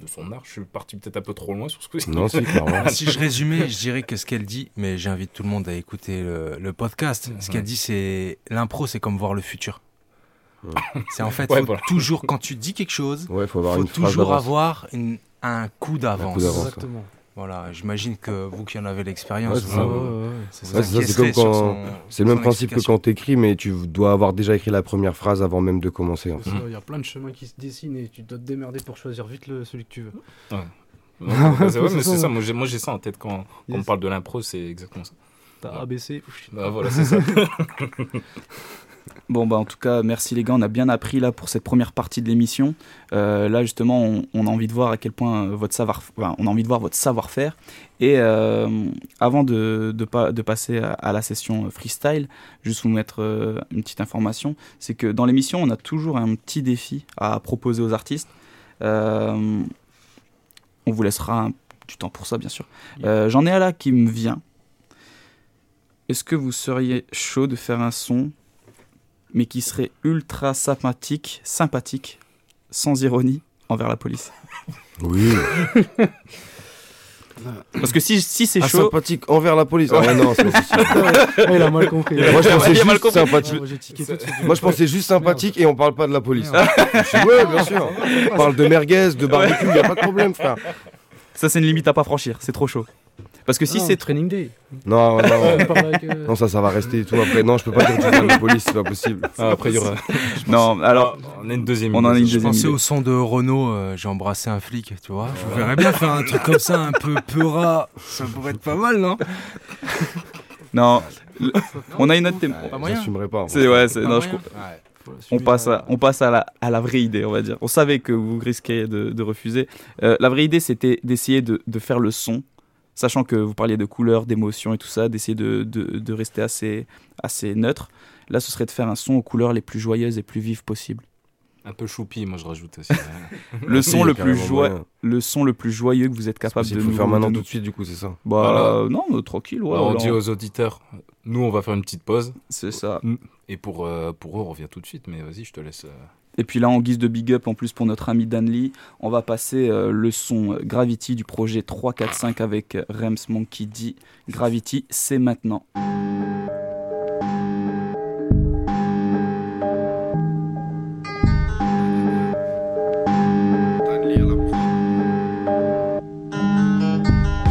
de son art. Je suis parti peut-être un peu trop loin sur ce coup Non, si, clairement. si je résumais, je dirais que ce qu'elle dit, mais j'invite tout le monde à écouter le, le podcast. Ce qu'elle dit, c'est l'impro, c'est comme voir le futur. C'est en fait, Ouais, faut voilà. toujours, quand tu dis quelque chose, Ouais, faut avoir faut une phrase toujours avoir une- un coup d'avance. Un coup d'avance, Exactement. Voilà, j'imagine que vous qui en avez l'expérience, Ouais, c'est. Ouais, ouais, comme quand. son- le même principe que quand t'écris, mais tu dois avoir déjà écrit la première phrase avant même de commencer. ça, Il y a plein de chemins qui se dessinent et tu dois te démerder pour choisir vite le, celui que tu veux. Ouais. Ouais, c'est vrai, C'est mais ça. c'est ça. Moi, j'ai, moi, j'ai ça en tête quand, quand on parle de l'impro, c'est exactement ça. T'as ABC. Bah, voilà, c'est ça. Bon, bah en tout cas, merci les gars, on a bien appris là pour cette première partie de l'émission. Euh, là, justement, on, on a envie de voir à quel point euh, votre savoir, enfin, on a envie de voir votre savoir-faire. Et euh, avant de, de, pas, de passer à, à la session freestyle, juste vous mettre euh, une petite information, c'est que dans l'émission, on a toujours un petit défi à proposer aux artistes. On vous laissera un- du temps pour ça, bien sûr. J'en ai un là qui me vient. Est-ce que vous seriez chaud de faire un son mais qui serait ultra sympathique, sympathique, sans ironie envers la police. Oui. Parce que si, si c'est Ah, chaud. sympathique envers la police. Ah ouais, non, c'est pas possible. Ah, il a mal compris. Moi, je pensais juste compris. sympathique. Ah, moi, je pensais juste sympathique et on parle pas de la police. Merde. Je suis- ouais, bien sûr. On parle de merguez, de barbecue, y a pas de problème, frère. Ça, c'est une limite à pas franchir, c'est trop chaud. Parce que si Ah, c'est. training day. Non, non, avec, euh, non, ça, ça va rester et tout. Après, non, je peux pas dire mal de la police, c'est pas possible. Ah, après, il y aura. Non, alors. On a une deuxième. On en a une Je deuxième. pensais idée. au son de Renault, euh, j'ai embrassé un flic, tu vois. Je vous verrais bien faire un truc comme ça, un peu peura. Ça pourrait être pas mal, non? Non, le- on a une autre thème. Pas moyen. J'assumerai pas. C'est ouais, c'est non, je On passe, à, on passe à, la, à la vraie idée, on va dire. On savait que vous risqueriez de, de refuser. Euh, la vraie idée, c'était d'essayer de, de faire le son, sachant que vous parliez de couleurs, d'émotions et tout ça, d'essayer de, de, de rester assez, assez neutre. Là, ce serait de faire un son aux couleurs les plus joyeuses et plus vives possibles. Un peu choupi, moi je rajoute aussi. Le son, le plus moyen. le son le plus joyeux que vous êtes capable de nous faire maintenant de tout de suite, du coup, c'est ça. Bah Voilà. non, euh, tranquille. Ouais, on là, dit aux auditeurs, nous on va faire une petite pause. C'est ça. Et pour, euh, pour eux, on revient tout de suite, mais vas-y, je te laisse. euh, Et puis là, en guise de big up, en plus pour notre ami Dan Lee, on va passer euh, le son euh, Gravity du projet 345 avec euh, Rems Monkey D. Gravity, c'est maintenant.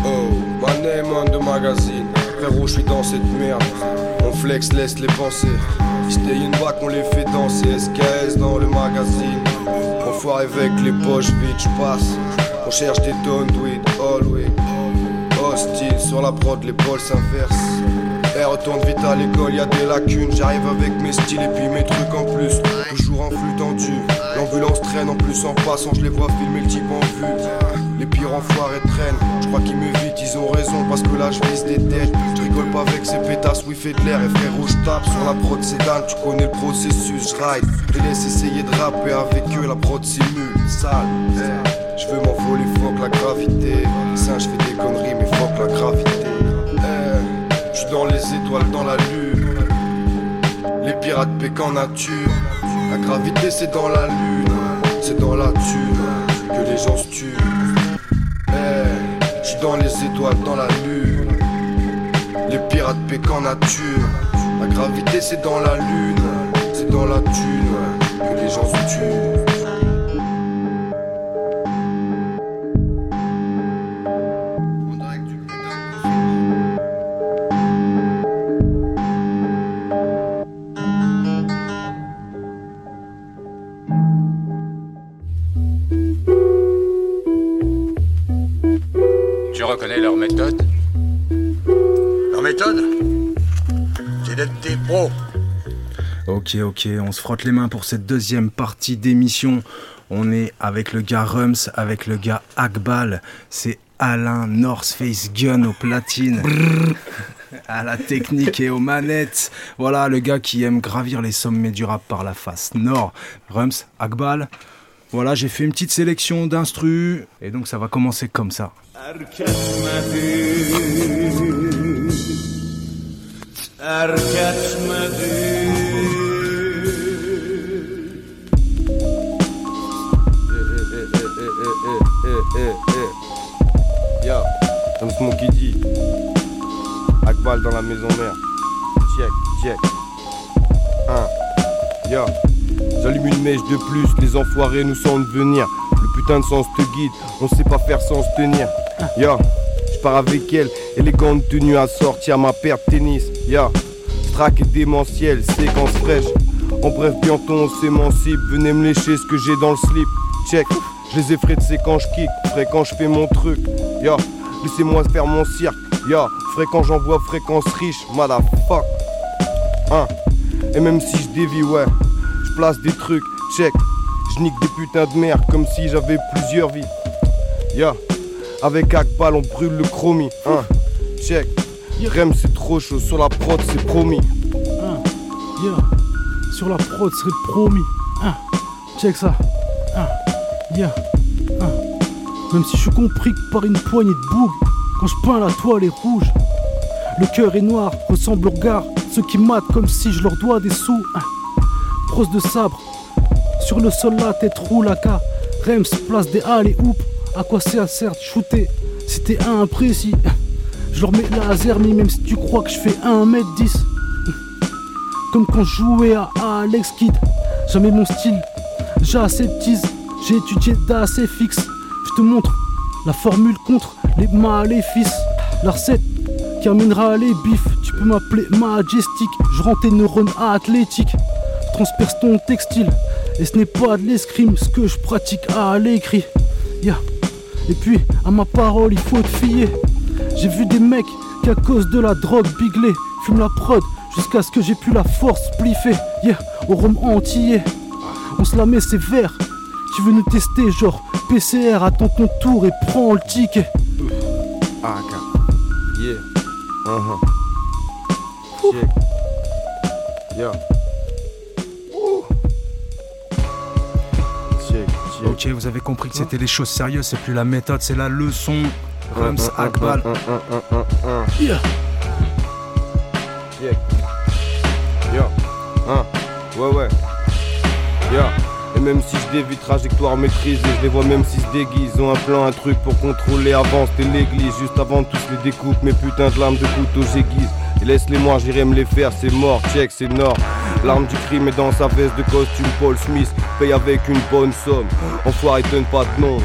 Oh, my name on the magazine. Frérot, je suis dans cette merde. On flex, laisse les penser. Une on les fait danser. SKS dans le magazine? On foire avec les poches vides, passe. On cherche des tonnes de weed, all weed. Hostile sur la prod, l'épaule s'inverse. Eh, retourne vite à l'école, y a des lacunes. J'arrive avec mes styles et puis mes trucs en plus. Toujours en flux tendu. L'ambulance traîne en plus en passant, je les vois filmer le type en vue. Les pires enfoirés traînent. Je crois qu'ils m'évitent, ils ont raison parce que là je vise des têtes. Je rigole pas avec ces pétasses, oui fait de l'air. Et frérot, je tape sur la prod sédane, tu connais le processus. Ride, je laisse essayer de rapper avec eux. La prod simule, sale. Je veux m'envoler, fuck la gravité. Ça, je fais des conneries, mais fuck la gravité. Dans les étoiles, dans la lune. Les pirates péquent en nature. La gravité, c'est dans la lune. C'est dans la thune que les gens se tuent. Eh, Je suis dans les étoiles, dans la lune. Les pirates péquent en nature. La gravité, c'est dans la lune. C'est dans la thune que les gens se tuent. Ok, ok, on se frotte les mains pour cette deuxième partie d'émission. On est avec le gars Rums, avec le gars Akbal. C'est Alain North Face Gun au platine. à la technique et aux manettes. Voilà, le gars qui aime gravir les sommets du rap par la face nord. Rums, Akbal. Voilà, j'ai fait une petite sélection d'instru. Et donc ça va commencer comme ça. Yo, comme Smokey dit. Akbal dans la maison mère. Check, check. Un. Yo. J'allume une mèche de plus, les enfoirés nous sentent venir. Le putain de sens te guide, on sait pas faire sans se tenir. Yo, je pars avec elle, élégante tenue à sortir ma paire de tennis. Yo, strack démentiel, séquence fraîche. En bref, bientôt on s'émancipe, venez me lécher ce que j'ai dans le slip. Check, je les effraie de c'est quand je kick, frais quand je fais mon truc. Yo, laissez-moi faire mon cirque. Yo, frais quand j'envoie fréquence riche, motherfuck. Hein. Et même si je dévie, ouais, je place des trucs, check. Je nique des putains de merde comme si j'avais plusieurs vies. Ya, avec Akbal on brûle le chromie, hein. Check. Rem c'est trop chaud, sur la prod c'est promis. Hein. Sur la prod serait promis. Hein, check ça. Hein, yeah. Même si je suis compris que par une poignée de bougs, quand je peins la toile est rouge. Le cœur est noir, ressemble au regard. Ceux qui matent comme si je leur dois des sous. Hein. Brosse de sabre. Sur le sol la tête roule à cas. Rems place des halles et oups. À quoi ça sert de shooter Si t'es imprécis? Je leur mets laser, mais même si tu crois que je fais 1m10. Comme quand je jouais à Alex Kidd. Jamais mon style, j'aseptise. J'ai étudié d'assez fixe. Je te montre la formule contre les maléfices. La recette qui amènera les bifs. Tu peux m'appeler Majestic. Je rends tes neurones athlétiques. Transperce ton textile. Et ce n'est pas de l'escrime ce que je pratique à l'écrit. Yeah. Et puis, à ma parole, il faut te fier. J'ai vu des mecs qui, à cause de la drogue biglée, fument la prod jusqu'à ce que j'ai pu la force pliffer. Yeah, au rhum antillais. On se la met sévère. Tu veux nous tester, genre PCR, attends ton tour et prends le ticket. Ah. Yeah. Uh-huh. Check. Yeah. Check, check. Ok, vous avez compris que c'était les choses sérieuses, c'est plus la méthode, c'est la leçon. Rums, Akbal. Yeah. Check. Yo. Hein. Ouais, ouais. Yo. Et même si je dévie trajectoire maîtrisée, je les vois même s'ils se déguisent. Ils ont un plan, un truc pour contrôler avant, c'était l'église. Juste avant tous les découpes, mes putains de lames de couteau j'aiguise. Et laisse-les moi, j'irai me les faire, c'est mort, check, c'est nord. L'arme du crime est dans sa veste de costume Paul Smith, paye avec une bonne somme. Enfoiré donne pas de nom,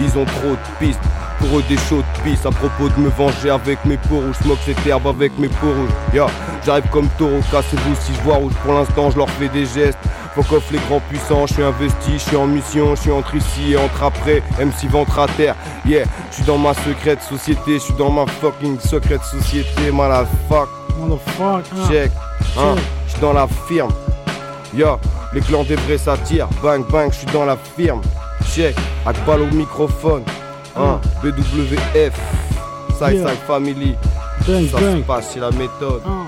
ils ont trop de pistes. Pour eux des chaudes pistes à propos de me venger avec mes peaux rouges, smoke cette herbe avec mes peaux rouges. J'arrive comme taureau, cassez-vous si je vois rouge. Pour l'instant, je leur fais des gestes. Fuck off les grands puissants, je suis investi, je suis en mission, je suis entre ici et entre après, MC ventre à terre, yeah, je suis dans ma secrète société, je suis dans ma fucking secrète société, motherfuck. Motherfucker. Check, hein, j'suis dans la firme. Yo, les clans des vrais s'attirent. Bang bang, j'suis dans la firme. Check, Akbal au microphone. Hein, BWF. Side Yeah. Side Family. Bang, Ça se passe, c'est la méthode. Ah.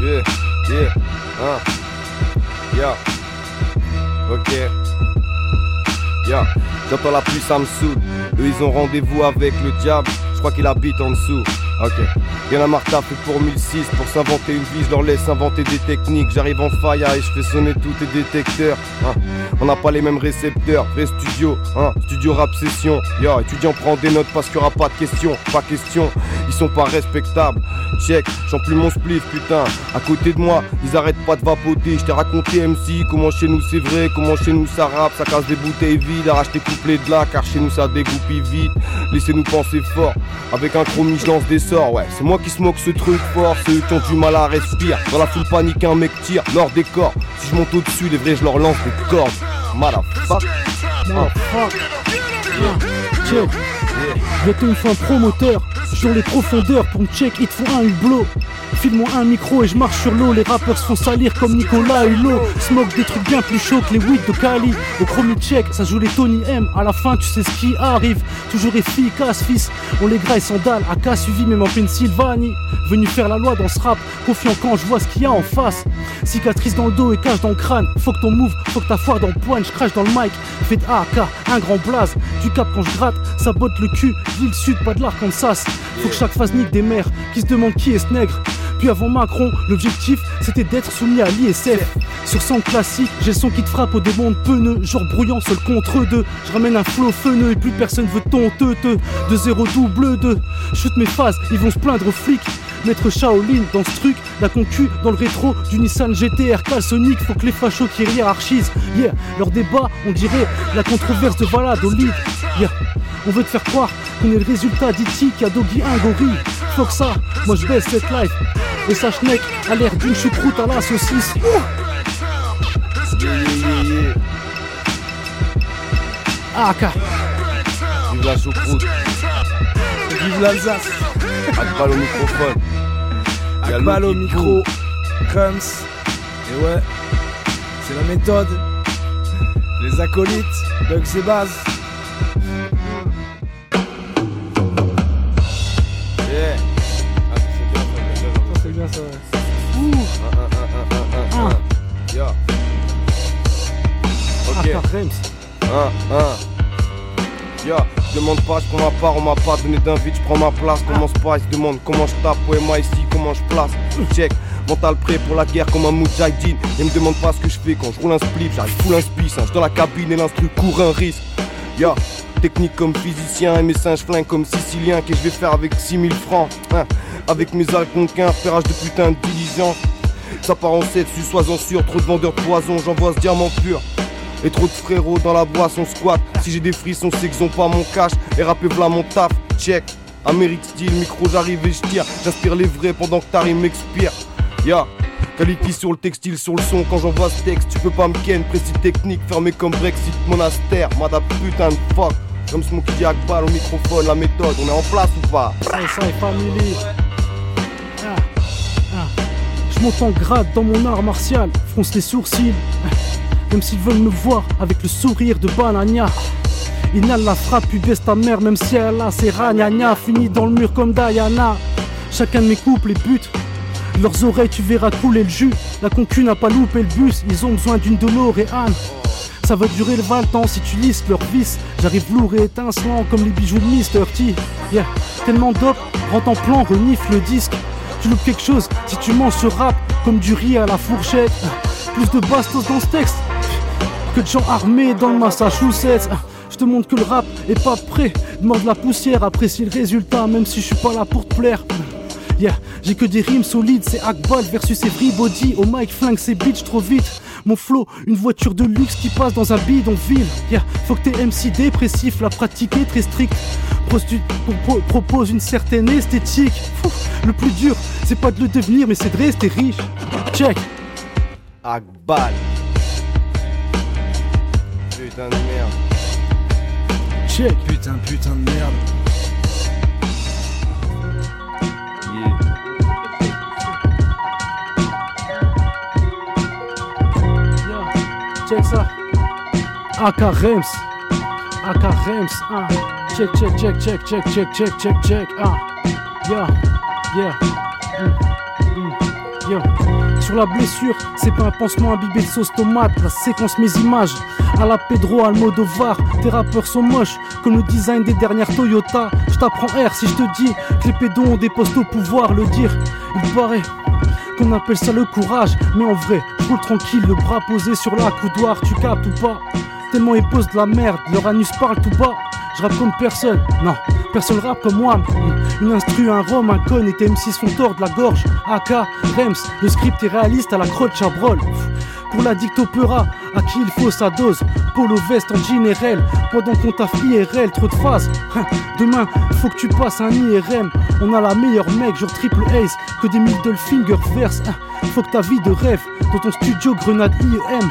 Yeah, yeah, hein. Yeah. Ok. Yeah. J'entends la pluie, ça me saoule. Eux, ils ont rendez-vous avec le diable. Je crois qu'il habite en dessous. Ok. Y'en a marre fait pour 1006 pour s'inventer une vie. Je leur laisse inventer des techniques. J'arrive en faille et je fais sonner tous tes détecteurs. hein. On n'a pas les mêmes récepteurs. Vrai studio, hein. Studio rap session. Yo, étudiant, prends des notes parce qu'il y aura pas de questions. Pas question. Ils sont pas respectables. Check, j'en plus mon spliff, putain. À côté de moi, ils arrêtent pas de vapoter. Je t'ai raconté, MC, comment chez nous c'est vrai, comment chez nous ça rappe, ça casse des bouteilles vides. Arrache tes couplets de là, car chez nous ça dégoupille vite. Laissez-nous penser fort. Avec un chromie, je lance des ouais. C'est moi qui smoke ce truc fort. C'est eux qui ont du mal à respirer. Dans la foule panique, un mec tire, leur décor. Si je monte au-dessus, les vrais, je leur lance des cordes. Motherfuck. Motherfucker. Me faut un promoteur sur les profondeurs pour me check, il te faut un hublot. File-moi un micro et je marche sur l'eau. Les rappeurs se font salir comme Nicolas Hulot. Smoke des trucs bien plus chauds que les weed de Cali. Au chromie check, ça joue les Tony M. À la fin, tu sais ce qui arrive. Toujours efficace, fils. On les graille sandales. AK suivi même en Pennsylvanie. Venu faire la loi dans ce rap. Confiant quand je vois ce qu'il y a en face. Cicatrice dans le dos et cache dans le crâne. Faut que ton move, faut que ta foire dans le poing. Je crache dans le mic. Fais de AK, un grand blaze. Tu capes quand je gratte, ça botte le Ville sud, pas de l'Arkansas. Faut que chaque phase nique des mères qui se demandent qui est ce nègre. Puis avant Macron, l'objectif c'était d'être soumis à l'ISF. Sur son classique, j'ai son qui te frappe au démon de peuneux, genre brouillant seul contre deux. Je ramène un flow feneux et plus personne veut ton teuteux. De zéro double deux. Shoot mes phases, ils vont se plaindre aux flics. Maître Shaolin dans ce truc, la concu dans le rétro du Nissan GTR Calsonic, faut que les fachos qui hiérarchisent. Yeah, leur débat, on dirait la controverse de Valladolid. Yeah, on veut te faire croire qu'on est le résultat d'Iti qui a doggy un gorille. Faut que ça, moi je baisse cette life. Et sa schneck a l'air d'une choucroute à la saucisse. Ouh. Yeah, yeah, yeah. Ah, car. Vive la choucroute. Vive l'Alsace. Akbal au microphone. Akbal au micro. Crumbs. Et ouais, c'est la méthode. Les acolytes, Bugs et Baz. Ça. Ouh. Ok. Ah, Rems. Je demande pas, je prends ma part, on m'a pas donné d'invite, je prends ma place, commence pas, il se demande comment je tape, ouais moi ici, comment je place, check, mental prêt pour la guerre comme un moudjahidine, et me demande pas ce que je fais quand je roule un split, j'arrive full un spice, hein, je dans la cabine et l'instru court un risque, technique comme physicien et mes singes flingues comme sicilien, que je vais faire avec 6000 francs, hein, avec mes alconquins, ferrage de putain de ça part en 7, suis sois-en sûr, trop de vendeurs de poison, j'envoie ce diamant pur. Et trop de frérots dans la boisson squat. Si j'ai des frissons, c'est qu'ils ont pas mon cash. Et rappez v'là mon taf, check. Amérique style, micro, j'arrive et je tire. J'inspire les vrais pendant que t'arrives m'expire. Ya, qualité sur le textile, sur le son. Quand j'envoie ce texte, tu peux pas me ken. Précis technique, fermé comme Brexit, monastère. Madame putain de fuck. Comme Smokey balle au microphone, la méthode, on est en place ou pas? Ça et ça et family. Ah, ah. Je monte en grade dans mon art martial, fronce les sourcils. Même s'ils veulent me voir avec le sourire de Banania. Inhale la frappe, puis baisse ta mère, même si elle a ses ragnagnas. Fini dans le mur comme Diana. Chacun de mes couples les buts. Leurs oreilles, tu verras couler le jus. La concu n'a pas loupé le bus, ils ont besoin d'une DeLorean. Ça va durer le 20 ans si tu lisses leur vis. J'arrive lourd et étincelant comme les bijoux de Mr. T. Yeah. Tellement dope, rentre en plan, renifle le disque. Tu loupes quelque chose si tu manges ce rap comme du riz à la fourchette. Plus de bastos dans ce texte que de gens armés dans le Massachusetts. Je te montre que le rap est pas prêt. Demande la poussière, apprécie le résultat, même si je suis pas là pour te plaire. Yeah, j'ai que des rimes solides, c'est Akbal versus Everybody. Au mic, flingue ses bitch trop vite. Mon flow, une voiture de luxe qui passe dans un bidonville. Yeah, faut que t'es MC dépressif, la pratiquer très strict. Prostu- pro- propose une certaine esthétique. Le plus dur, c'est pas de le devenir, mais c'est de rester riche. Check. Akbal. Putain de merde. check. Putain, putain de merde. Check ça. AK Rems. AK Rems. Ah. Check, check, check, check, check, check, check, check, check. Ah. Yeah. Yeah. Mm, mm, Yo. Sur la blessure, c'est pas un pansement imbibé de sauce tomate. La séquence, mes images. À la Pedro Almodovar, tes rappeurs sont moches. Comme le design des dernières Toyota. Je t'apprends R si je te dis que les pédons ont des postes au pouvoir. Le dire, il paraît qu'on appelle ça le courage. Mais en vrai, roule tranquille, le bras posé sur la coudoir, tu captes ou pas? Tellement ils posent de la merde, leur anus parle tout bas. Je rappe comme personne, non, personne rappe comme moi. Une instru, un rhum, un con et tes M6 font tort de la gorge. AK, Rems, le script est réaliste à la crotte chabrol. Pour la dictopera, à qui il faut sa dose. Polo veste en RL Pendant qu'on taffe IRL, trop de phases Hein, Demain, faut que tu passes un IRM On a la meilleure mec, genre triple ace Que des middle finger verse. Hein, Faut que ta vie de rêve Dans ton studio grenade IEM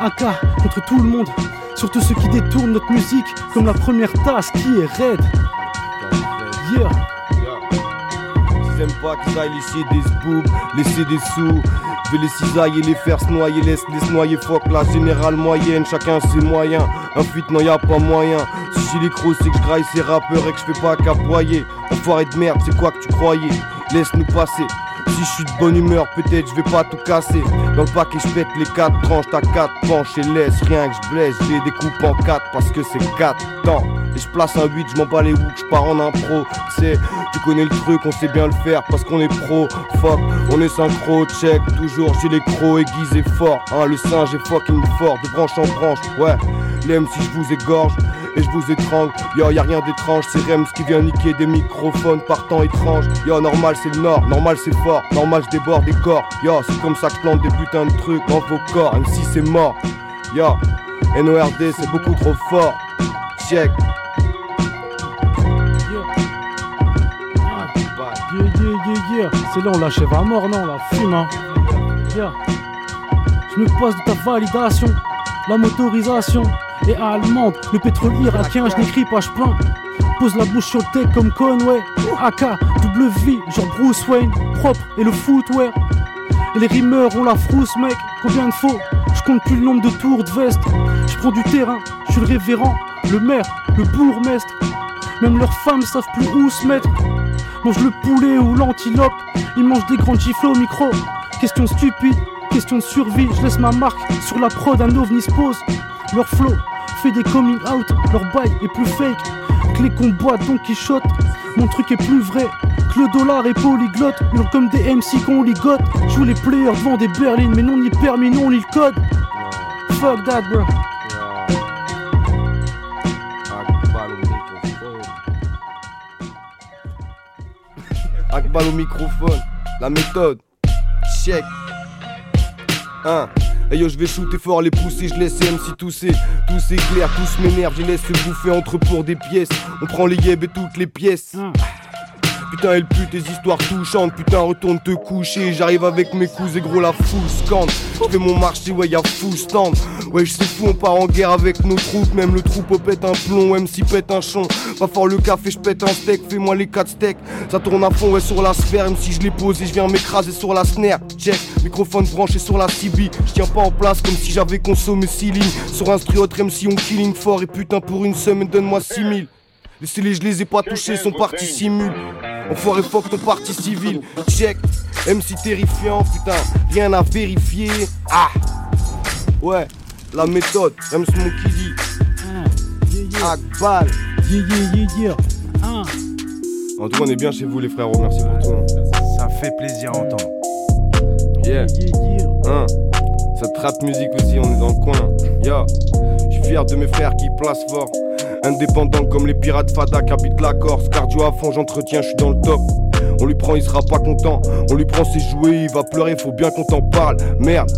AK contre tout le monde Surtout ceux qui détournent notre musique Comme la première tasse qui est raide. Yeah Ils aiment pas qu'ils aillent laisser des sbooks, laisser des sous. Je vais les cisailler, les faire se noyer, laisse les se noyer, fuck la générale moyenne, chacun ses moyens. Un feat, non, y a pas moyen. Si j'ai les crocs, c'est que je graille ces rappeurs et que je fais pas qu'aboyer. Enfoiré de merde, c'est quoi que tu croyais? Laisse-nous passer. Si je suis de bonne humeur, peut-être je vais pas tout casser. Dans le paquet, je pète les quatre tranches, t'as quatre penches et laisse rien que je blesse. Je les découpe en quatre parce que c'est quatre temps. Et je place un 8, je m'en bats les hooks, je pars en impro. C'est, tu connais le truc, on sait bien le faire parce qu'on est pro. Fuck, on est synchro, check, toujours j'ai les crocs aiguisés fort. Hein, le singe est fucking fort, de branche en branche. Ouais, l'aime si je vous égorge et je vous étrangle. Yo, y a rien d'étrange, c'est Rems qui vient niquer des microphones par temps étrange. Yo, normal c'est le nord, normal c'est fort, normal je déborde des corps. Yo, c'est comme ça que je plante des putains de trucs dans vos corps, même si c'est mort. Yo, NORD c'est beaucoup trop fort. Check. C'est là, on l'achève à mort, non, la fume, hein. Yeah. Je me passe de ta validation, la motorisation est allemande, le pétrole irakien, je n'écris pas, je plains. Pose la bouche sur le tech comme Conway, AK, V, genre Bruce Wayne, propre et le footwear. Et les rimeurs ont la frousse, mec, combien de faux? Je compte plus le nombre de tours de veste. Je prends du terrain, je suis le révérend, le maire, le bourgmestre. Même leurs femmes savent plus où se mettre. Mange le poulet ou l'antilope, ils mangent des grandes gifles au micro. Question stupide, question de survie, je laisse ma marque sur la prod, un ovni se pose. Leur flow fait des coming out, leur bail est plus fake que les combats Don Quichotte. Mon truc est plus vrai que le dollar est polyglotte. Ils ont comme des MC qu'on ligote. Joue les players devant des berlines, mais non ni permis, non ni le code. Fuck that, bro. Akbal au microphone, la méthode, check. 1. Et yo, je vais shooter fort les pousser, je laisse M si tousser. Tous éclairs, tous m'énerve, je laisse se bouffer entre pour des pièces. On prend les yeb et toutes les pièces. Hum. Putain, elle pue tes histoires touchantes. Putain, retourne te coucher. J'arrive avec mes coups et gros la foule scande. Je fais mon marché, ouais, y'a fou stand. Ouais, je sais fou, on part en guerre avec nos troupes. Même le troupeau pète un plomb, MC pète un chon. Pas fort le café, je pète un steak. Fais-moi les 4 steaks. Ça tourne à fond, ouais, sur la sphère. Même si je pose et je viens m'écraser sur la snare. Check, microphone branché sur la CB. Je tiens pas en place comme si j'avais consommé 6 lignes. Sur un striot MC, on killing fort. Et putain, pour une semaine, donne-moi 6000. Laissez-les, je les ai pas touchés, sont partis simul. Enfoiré fuck ton parti civil. Check, MC terrifiant, putain, rien à vérifier. Ah, ouais, la méthode, même ce mot qui dit. Akbal. Yeah, yeah, yeah, yeah. Ah. En tout cas, on est bien chez vous, les frères, merci pour tout. Ça fait plaisir à entendre. Yeah. Hein. Cette rap musique aussi, on est dans le coin. Yeah. Je suis fier de mes frères qui placent fort. Indépendant comme les pirates Fada qui habitent la Corse. Cardio à fond, j'entretiens, je suis dans le top. On lui prend, il sera pas content. On lui prend ses jouets, il va pleurer, faut bien qu'on t'en parle. Merde.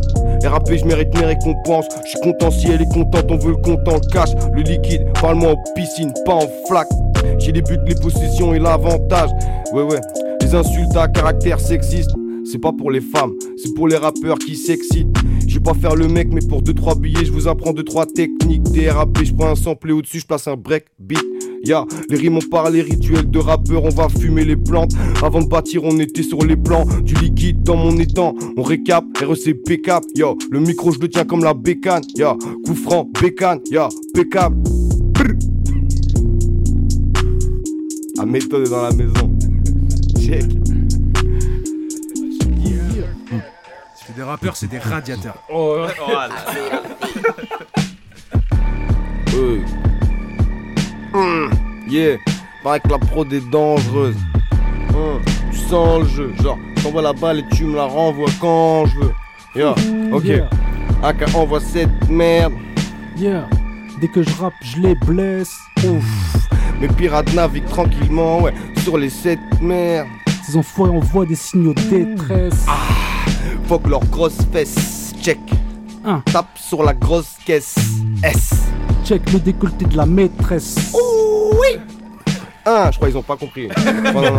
RAP, je mérite mes récompenses. Je suis content si elle est contente, on veut le content cash. Le liquide, parle-moi en piscine, pas en flaque. J'ai les buts, les possessions et l'avantage. Ouais, ouais. Les insultes à caractère sexiste. C'est pas pour les femmes, c'est pour les rappeurs qui s'excitent. Je vais pas faire le mec, mais pour 2-3 billets, je vous apprends 2-3 techniques. DRAP, je prends un sample au-dessus, je place un break beat. Ya, les rimes on parle, les rituels de rappeurs, on va fumer les plantes. Avant de bâtir, on était sur les plans. Du liquide dans mon étang, on récap, REC P4. Yo, le micro, je le tiens comme la bécane. Ya, coup franc, bécane, ya, pécable. Brr. La méthode est dans la maison. Check. C'est des rappeurs, c'est des radiateurs. Oh, Euh. Hum, Yeah, paraît que la prod est dangereuse. Hum, Tu sens le jeu, genre, t'envoies la balle et tu me la renvoies quand je veux. Yeah, ok. Yeah. AK envoie cette merde. Yeah, dès que je rappe, je les blesse. Ouf, mes pirates naviguent tranquillement, ouais, sur les sept mers. Ces enfoirés envoient des signaux de détresse. Fuck leurs grosses fesses, check. Un. Tape sur la grosse caisse. S. Check le décolleté de la maîtresse. oui Un, je crois qu'ils ont pas compris. Non, non, non,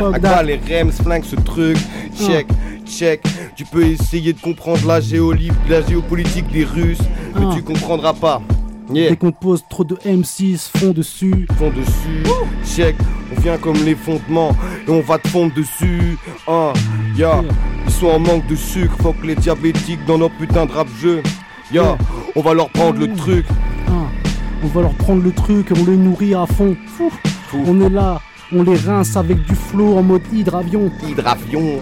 non. À quoi les rems flinguent ce truc? Check, check. Tu peux essayer de comprendre la, géoli- la géopolitique des Russes, mais Ah. tu comprendras pas. Yeah. Dès qu'on te pose trop de M6, fond dessus. Fond dessus, check, on vient comme les fondements et on va te fondre dessus. Hein, ya, ils sont en manque de sucre, faut que les diabétiques dans nos putains de rap jeux. Ya, on va leur prendre le truc. Ah, on va leur prendre le truc et on les nourrit à fond. Fou. On est là, on les rince avec du flot en mode hydravion. Hydravion.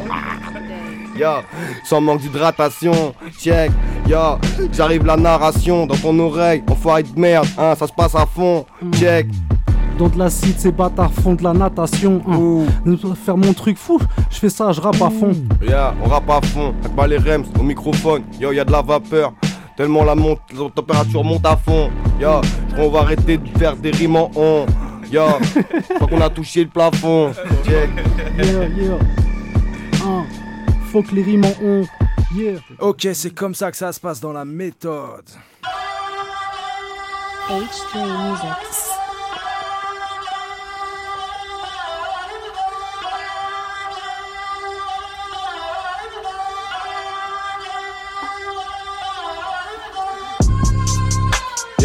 Ya, sans manque d'hydratation, check, ya, j'arrive la narration dans ton oreille, enfoiré de merde, hein, ça se passe à fond, check. Dans de l'acide, ces bâtards font de la natation. Hein. Faire mon truc fou, je fais ça, je rappe à fond. Ya, on rappe à fond, avec pas les rems au microphone, yo, y a de la vapeur. Tellement la, monte, la température monte à fond, ya, je crois qu'on va arrêter de faire des rimes en on, ya, je crois qu'on a touché le plafond, check. Yeah, yeah. Ah, faut que les rimes en ont. Yeah. Ok, c'est comme ça que ça se passe dans la méthode. H3 Music.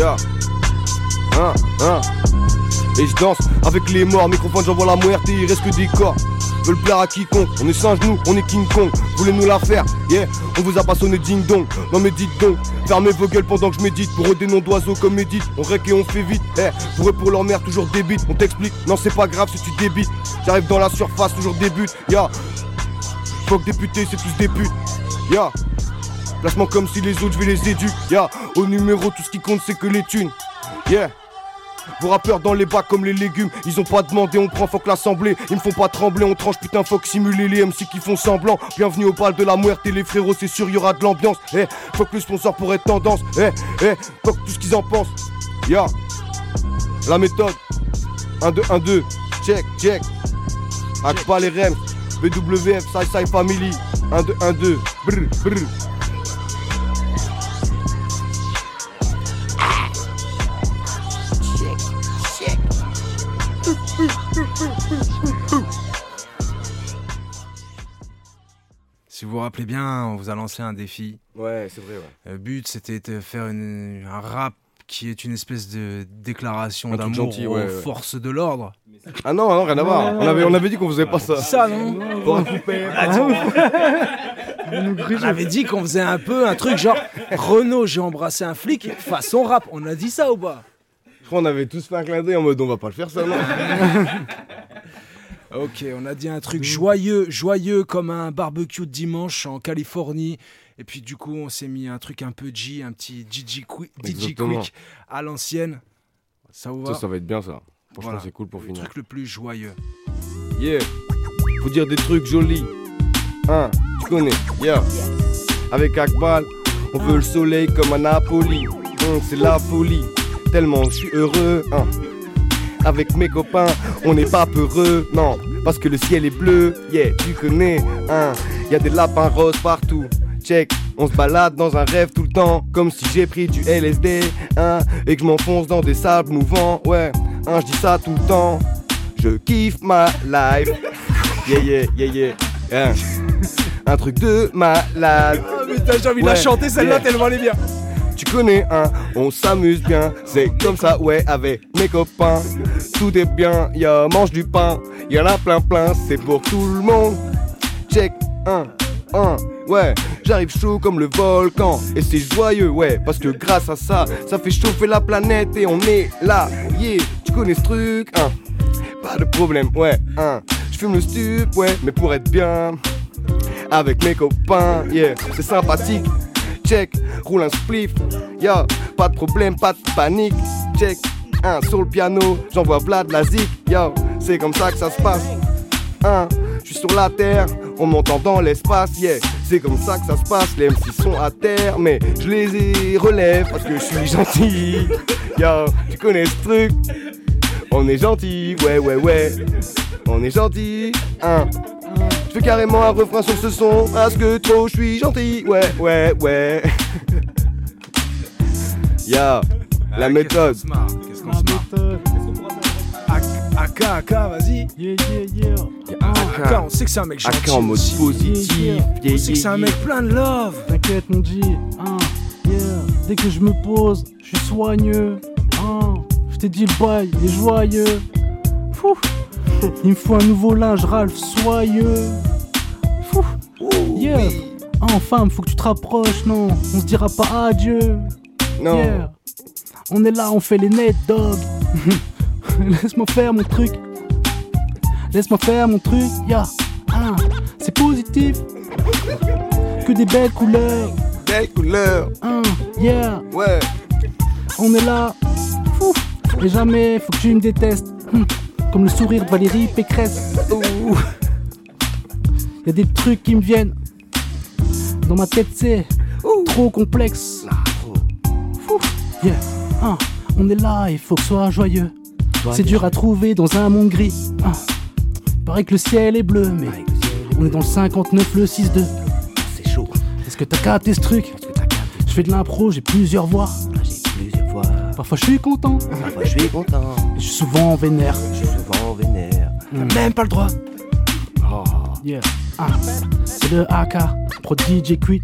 Hein, hein. Et je danse avec les morts, microphone j'envoie la muerte et il reste que des corps. Veulent plaire à quiconque, on est singe nous, on est King Kong. Voulez nous la faire, yeah, on vous a pas sonné ding dong. Non mais dites donc, fermez vos gueules pendant que je médite. Pour eux des noms d'oiseaux comme Edith, on rec et on fait vite. Eh, pour eux pour leur mère toujours débite, on t'explique, non c'est pas grave si tu débites. J'arrive dans la surface, toujours débute, ya. Fuck député, c'est tous des putes, ya. Placement comme si les autres je vais les éduquer, ya. Au numéro, tout ce qui compte c'est que les thunes, yeah. Vos rappeurs dans les bacs comme les légumes, ils ont pas demandé, on prend fuck l'assemblée, ils me font pas trembler, on tranche putain fuck simuler les MC qui font semblant. Bienvenue au bal de la muerte et les frérots, c'est sûr, y aura de l'ambiance. Eh, fuck le sponsor pour être tendance, eh, eh, fuck tout ce qu'ils en pensent. Ya, la méthode, 1, 2, 1, 2, check, check. Hack pas les rems, BWF, Sci Sci Family, 1, 2, 1, 2, brr, brr. Si vous vous rappelez bien, on vous a lancé un défi. Ouais, c'est vrai, ouais. Le but, c'était de faire une- un rap qui est une espèce de déclaration d'amour gentil, aux ouais, ouais. forces de l'ordre. Ah non, non, rien à voir. On avait, on avait dit qu'on faisait pas ça. Ça, non Pour un coupé. On avait dit qu'on faisait un peu un truc genre Renault, j'ai embrassé un flic, façon rap. On a dit ça ou pas? Je crois qu'on avait tous fait un clin d'œil en mode on va pas le faire ça, non? Ok, on a dit un truc joyeux, joyeux comme un barbecue de dimanche en Californie. Et puis du coup, on s'est mis un truc un peu G, un petit DJ, Quick- DJ Exactement. Quick à l'ancienne. Ça vous va Ça, ça va être bien ça. Franchement, Voilà. c'est cool pour Le finir. truc le plus joyeux. Yeah, faut dire des trucs jolis. Hein, tu connais, yeah. Avec Akbal, on veut le soleil comme à Napoli. Hum, c'est la folie, tellement je suis heureux. Hein. Avec mes copains, on n'est pas peureux, non, parce que le ciel est bleu, yeah, tu connais, hein. Y a des lapins roses partout, check. On se balade dans un rêve tout le temps, comme si j'ai pris du LSD, hein, et que je m'enfonce dans des sables mouvants, ouais, hein, je dis ça tout le temps. Je kiffe ma life. Yeah, yeah, yeah, yeah. Hein. un truc de malade. Oh, putain, j'ai envie de la chanter celle-là tellement elle est bien. Tu connais, hein, on s'amuse bien, c'est comme ça, ouais, avec mes copains. Tout est bien, y'a mange du pain, y en a plein plein, c'est pour tout le monde. Check, un, un, ouais, j'arrive chaud comme le volcan, et c'est joyeux, ouais, parce que grâce à ça, ça fait chauffer la planète et on est là, yeah, tu connais ce truc, hein, pas de problème, ouais, hein, je fume le stup, ouais, mais pour être bien, avec mes copains, yeah, c'est sympathique. Check, roule un spliff, ya, pas de problème, pas de panique. Check, un sur le piano, j'envoie Vlad la zik, yo, c'est comme ça que ça se passe. Un, je suis sur la terre, on m'entend dans l'espace, yeah, c'est comme ça que ça se passe. Les MC sont à terre, mais je les relève parce que je suis gentil. Yo, tu connais ce truc, on est gentil, ouais, ouais, ouais, on est gentil. Un, je fais carrément un refrain sur ce son Parce que trop je suis gentil Ouais ouais ouais Ya La méthode Qu'est-ce qu'on se marre AK, AK, vas-y. Yeah, yeah, yeah. AK, on sait que c'est un mec gentil. AK en mode aussi. positif On sait que c'est un mec plein de love. T'inquiète, mon G. Hein, yeah. Dès que je me pose, je suis soigneux. Hein, je t'ai dit le bail, il est joyeux. Fou. Il me faut un nouveau linge, Ralph, soyeux. Fou. Yeah. Femme, faut que tu te rapproches, non? On se dira pas adieu. Non. Yeah. On est là, on fait les net dogs. Laisse-moi faire mon truc. Laisse-moi faire mon truc, ya. Ah, c'est positif. Que des belles couleurs. Belles couleurs. Ah, yeah. Ouais. On est là. Fou. Et jamais faut que tu me détestes. Comme le sourire de Valérie Pécresse. Ouh. Y a des trucs qui me viennent. Dans ma tête, c'est trop complexe. Fou. Yeah. Ah, on est là, il faut que ce soit joyeux. C'est dur à trouver dans un monde gris. Ah. Paraît que le ciel est bleu, mais on est dans le 59, le 6-2. C'est chaud. Est-ce que t'as capté ce truc? Je fais de l'impro, j'ai plusieurs voix. Parfois je suis content. Parfois je suis content. Je suis souvent vénère. Je vénère. Mm. Même pas le droit. Oh. Yeah. Ah. C'est le AK, pro DJ Quick,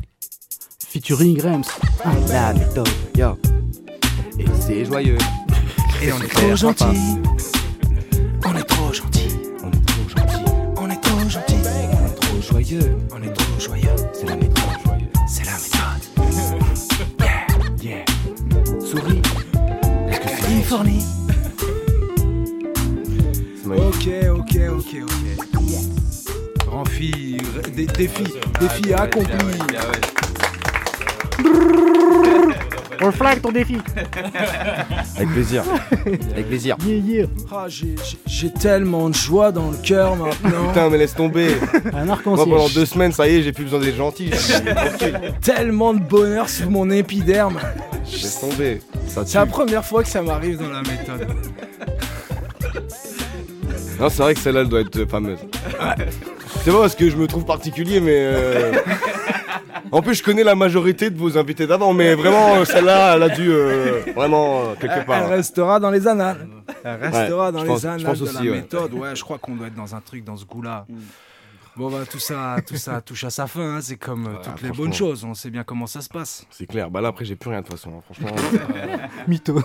featuring Rems. Ah. La méthode, yo. Et c'est joyeux. Et on est trop gentil. On est trop gentil. On est trop gentil. On est trop gentil. On est trop joyeux. On est trop joyeux. C'est la méthode. C'est la méthode. Yeah. Yeah. Souris. Est-ce que c'est Californie. Ok, ok. Grand fille, des défis, défis accomplis. On flag ton défi. Avec plaisir. Avec plaisir. Yeah, yeah. Ah, j'ai- tellement de joie dans le cœur maintenant. Putain, mais laisse tomber. Un Moi, arc-en-ciel. pendant deux semaines, ça y est, j'ai plus besoin d'être gentil. tellement de bonheur sous mon épiderme. Laisse tomber. C'est la première fois que ça m'arrive dans la méthode. Non, c'est vrai que celle-là, elle doit être fameuse. C'est pas parce que je me trouve particulier, mais. euh, En plus, je connais la majorité de vos invités d'avant, mais vraiment, euh, celle-là, elle a dû euh, vraiment euh, quelque part. elle restera dans les annales. Elle restera Ouais, dans je les pense- je annales pense de aussi, la ouais. méthode. Ouais, je crois qu'on doit être dans un truc dans ce goût-là. Bon bah tout ça, tout ça touche à sa fin. hein. C'est comme euh, toutes les franchement. bonnes choses. On sait bien comment ça se passe. C'est clair. Bah là, après, j'ai plus rien de toute façon. hein, Franchement. Mytho.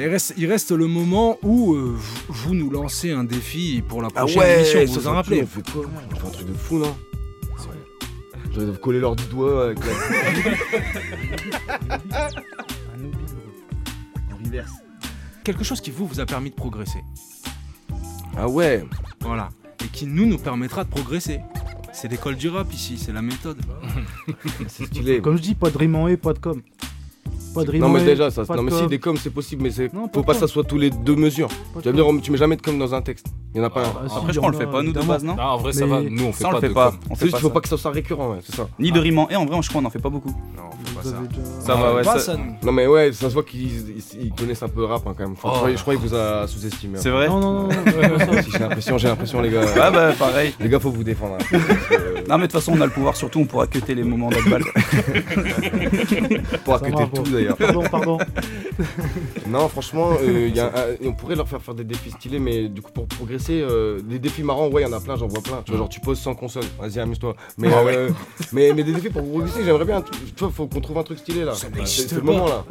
Il reste, il reste le moment où euh, vous, vous nous lancez un défi pour la Ah prochaine ouais, émission. Vous vous en rappelez On fait quoi On fait un truc de fou, non Je vais coller leur doigt avec la. Quelque chose qui vous vous a permis de progresser. Ah ouais Voilà. Et qui nous nous permettra de progresser. C'est l'école du rap ici, c'est la méthode. C'est stylé. Comme je dis, pas de rime en et, pas de com. Pas de rime Non mais déjà ça, non mais si des coms c'est possible mais c'est faut pas que ça soit tous les deux mesures. Tu vas me dire tu mets jamais de com dans un texte. Il y en a pas un. Ah, si, Après, je crois qu'on le fait pas, nous, de base, non Non, en vrai, ça va. Nous, on fait Ça, on pas le fait de pas. On C'est fait juste faut pas que ça soit récurrent, ouais, c'est ça. Ni de rime en et, en vrai, je crois qu'on en fait pas beaucoup. Non, on fait pas ça. Ça va, ouais. Non mais ouais, ça se voit qu'ils ils- ils connaissent un peu rap hein, quand même. Oh. je, crois, qu'il vous a sous-estimé. C'est hein. vrai Non, non, non, c'est J'ai l'impression, j'ai l'impression les gars. Ouais, bah, pareil. Les gars, faut vous défendre. Non, mais de toute façon, on a le pouvoir, surtout, on pourra cuter les moments d'Akbal. On pourra cuter tout d'ailleurs. Pardon, pardon. non, franchement, euh, y a on pourrait leur faire faire des défis stylés, mais du coup, pour progresser, euh, des défis marrants, ouais, il y en a plein, j'en vois plein. Tu vois, genre, tu poses sans console, vas-y, amuse-toi. Mais, Ah ouais. euh, mais, mais des défis pour progresser, j'aimerais bien. Tu vois, faut qu'on trouve un truc stylé là. C'est le moment là.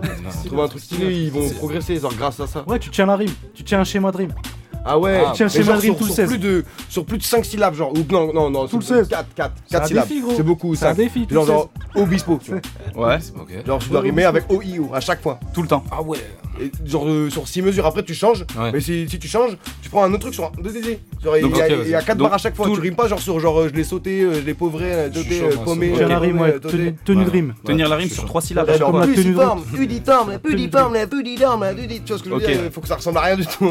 Trouver un truc stylé. ils vont progresser, genre, grâce à ça. Ouais, tu tiens la rime, tu tiens un schéma de rime. Ah ouais, tu tiens de rime sur, tout le sur 16. plus de sur plus de 5 syllabes genre ou non non non Tout le sur 16. 4 4 C'est un 4 syllabes. défi, gros. C'est beaucoup C'est un 5. défi, tout Genre le genre obispo, tu vois. Ouais. Genre tu dois rimer avec O I O à chaque fois. Tout le temps. Ah ouais. Et genre euh, sur 6 mesures après tu changes. Ouais. Mais si, si tu changes, tu prends un autre truc sur un 2 DD. Genre il Donc, y a, ok, il y a vas-y. 4 Donc, barres à chaque fois. Tu le- rimes pas genre sur genre euh, je l'ai sauté, euh, je l'ai pauvré, euh, doté, paumé. ça. La rime, ouais, tenue, de rime. Tenir la rime sur suis trois chaud. syllabes. Genre, Comme la plus tenue de il- Tu vois ce que je veux Ok. dire Faut que ça ressemble à rien du tout.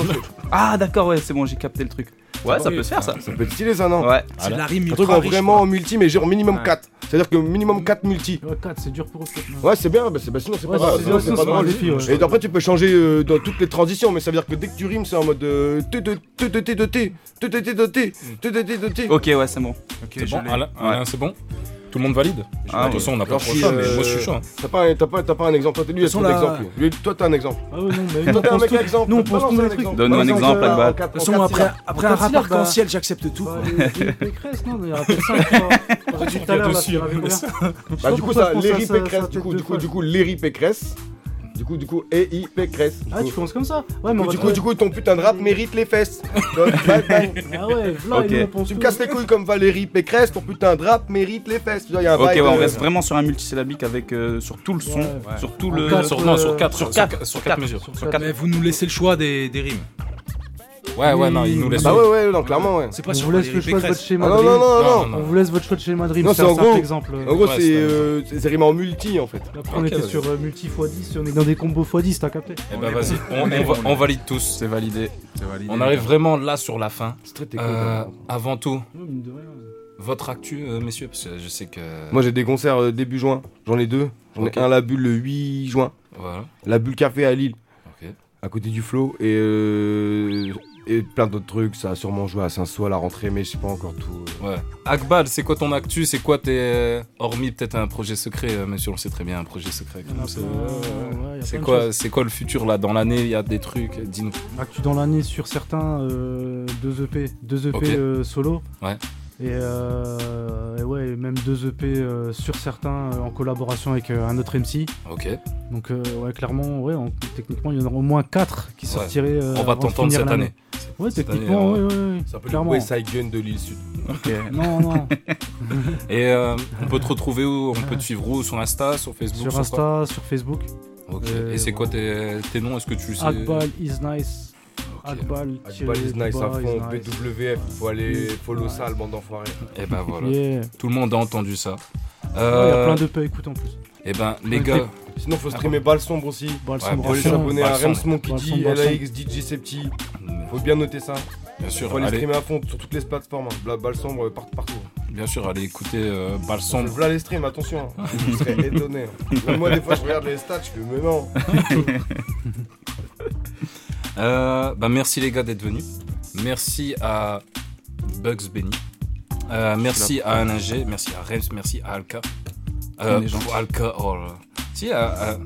Ah, d'accord, ouais, c'est bon, j'ai capté le truc. Ouais, ça peut se faire, ça. Ça peut être stylé ça, non Ouais. C'est de la rime Un truc ultra en riche, vraiment quoi. multi, mais genre minimum 4. C'est-à-dire que minimum 4 multi. Ouais, 4, c'est dur pour eux. Ouais, c'est bien, bah, c'est- bah, sinon c'est Ouais, pas grave. c'est- Sinon, c'est- c'est c'est pas défi, ouais. Et après, tu peux changer euh, dans toutes les transitions, mais ça veut dire que dès que tu rimes, c'est en mode euh, te te te te te te te te te te te te te te te te. Ok, ouais, c'est bon. C'est bon, Alain, Alain, c'est bon tout le monde valide. Ah, de toute façon, on n'a pas trop ça, mais moi je suis euh, chaud. Hein. T'as pas, pas, pas un exemple. Lui, il ton exemple. Lui, toi, t'as un exemple. Ah ouais, non, mais. Toi, t'es un mec exemple. Nous, on pense tous les trucs. Donne-nous un exemple. De toute façon, après un rap arc-en-ciel, j'accepte tout. Bah. Pécresse, non, mais rappelle ça. Après, tout à l'heure, du coup, ça, Léry Pécresse, du coup, Léry Pécresse. Du coup, du coup, EI Pécresse. Du Ah, coup- tu commences comme ça Ouais, mais on va du coup, du coup, ton putain de rap mérite les fesses. Ah ouais, là, Ok. nous, on pense Tu me casses les couilles comme Valérie Pécresse, ton putain de rap mérite les fesses. Tu vois, y a un Ok, ouais, on euh, reste vraiment sur un multisyllabique avec euh, sur tout le son, Ouais. sur tout En le. quatre, Sur, non, sur 4 sur sur quatre, quatre- sur sur quatre quatre. mesures. Sur quatre. Mais vous nous laissez le choix des, des rimes. Ouais, ouais, non, il nous laisse. Bah ouais, ouais, non, clairement, ouais. C'est pas On vous laisse le choix de votre schéma Ah de non, non, non, On vous laisse votre choix de schéma de rime. Non, c'est en gros. exemple. En gros, c'est c'est- euh, rimé en multi en fait. Après, on était sur euh, multi x10, on est dans des combos x10, t'as capté Eh ben vas-y, on, on va- on valide tous. C'est validé. On arrive vraiment là sur la fin. C'est très technique. Euh, hein. avant tout, Ouais, mine de rien. votre actu, euh, messieurs, parce que je sais que. Moi j'ai des concerts euh, début juin, j'en ai deux. J'en ai un à la bulle le 8 juin, Voilà. la bulle café à Lille, Ok. à côté du flow, et, euh, et plein d'autres trucs. Ça a sûrement joué à Saint-Sois à la rentrée, mais je sais pas encore tout. euh. Ouais. Akbal, c'est quoi ton actu? C'est quoi tes. Hormis peut-être un projet secret, euh, monsieur, on le sait très bien, un projet secret. C'est- quoi, c'est quoi le futur là? Dans l'année, il y a des trucs, dis-nous. Actu dans l'année sur certains, euh, deux EP, deux EP euh, solo. Ouais. Et, euh, et ouais, même deux EP euh, sur certains euh, en collaboration avec euh, un autre MC. Ok. Donc euh, ouais, clairement, ouais, en- techniquement, il y en aura au moins quatre qui Ouais. sortiraient. euh, On va t'entendre cette année. Ouais, Cette techniquement, année, ouais, euh, ouais, ouais, C'est un peu le clairement. West Side Gun de l'île Sud. Ok. Non, non. Et euh, on peut te retrouver où? On peut te suivre où? Sur Insta, sur Facebook sur Insta, sur Facebook. Ok. Et c'est quoi tes, tes noms? Est-ce que tu sais? Akbal is nice. Akbal, Akbal is nice à fond. BWF, faut aller follow ça, le bande d'enfoirés. Et ben voilà. Tout le monde a entendu ça. Il y a Euh, plein de peu écoute en plus. Et ben les gars, Sinon, faut streamer Balle Sombre aussi. Balle Ouais, sombre Faut s'abonner à Rems. Monkey. LAX, DJ Septi. Faut bien noter ça. bien sûr, Faut aller streamer à fond sur toutes les plateformes. hein. Bla- Balle Sombre par- partout. bien sûr, allez écouter euh, Balle Sombre. Voilà les streams, attention. hein. Vous serez étonné. hein. Même moi, des fois, je regarde les stats, je fais, mais non. Euh, bah merci les gars d'être venus. Merci à Bugs Benny. Euh, merci à G. Merci à Rems. Merci à Alka. Euh, pour Alka, oh là. là. Si, à- à-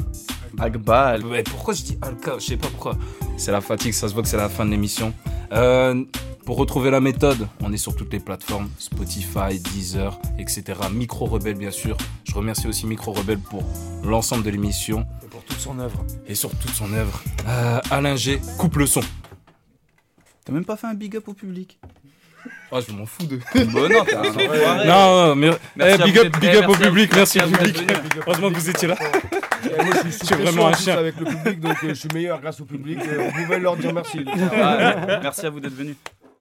Akbal. Pourquoi je dis Alka Je sais pas pourquoi. C'est la fatigue, ça se voit que c'est la fin de l'émission. Euh, pour retrouver la méthode, on est sur toutes les plateformes Spotify, Deezer, etc. Micro Rebelle, bien sûr. Je remercie aussi Micro Rebelle pour l'ensemble de l'émission Et pour toute son œuvre. et sur toute son œuvre. Euh, Alain G, coupe le son. T'as même pas fait un big up au public Oh, je m'en fous de. Bon, non. Non, non, mais Merci eh, big up, big up au public, merci au public. Heureusement que vous étiez là. Et moi, je suis sous pression vraiment un en plus chien. avec le public, donc euh, je suis meilleur grâce au public. euh, vous pouvez leur dire merci. Ouais, Merci à vous d'être venus.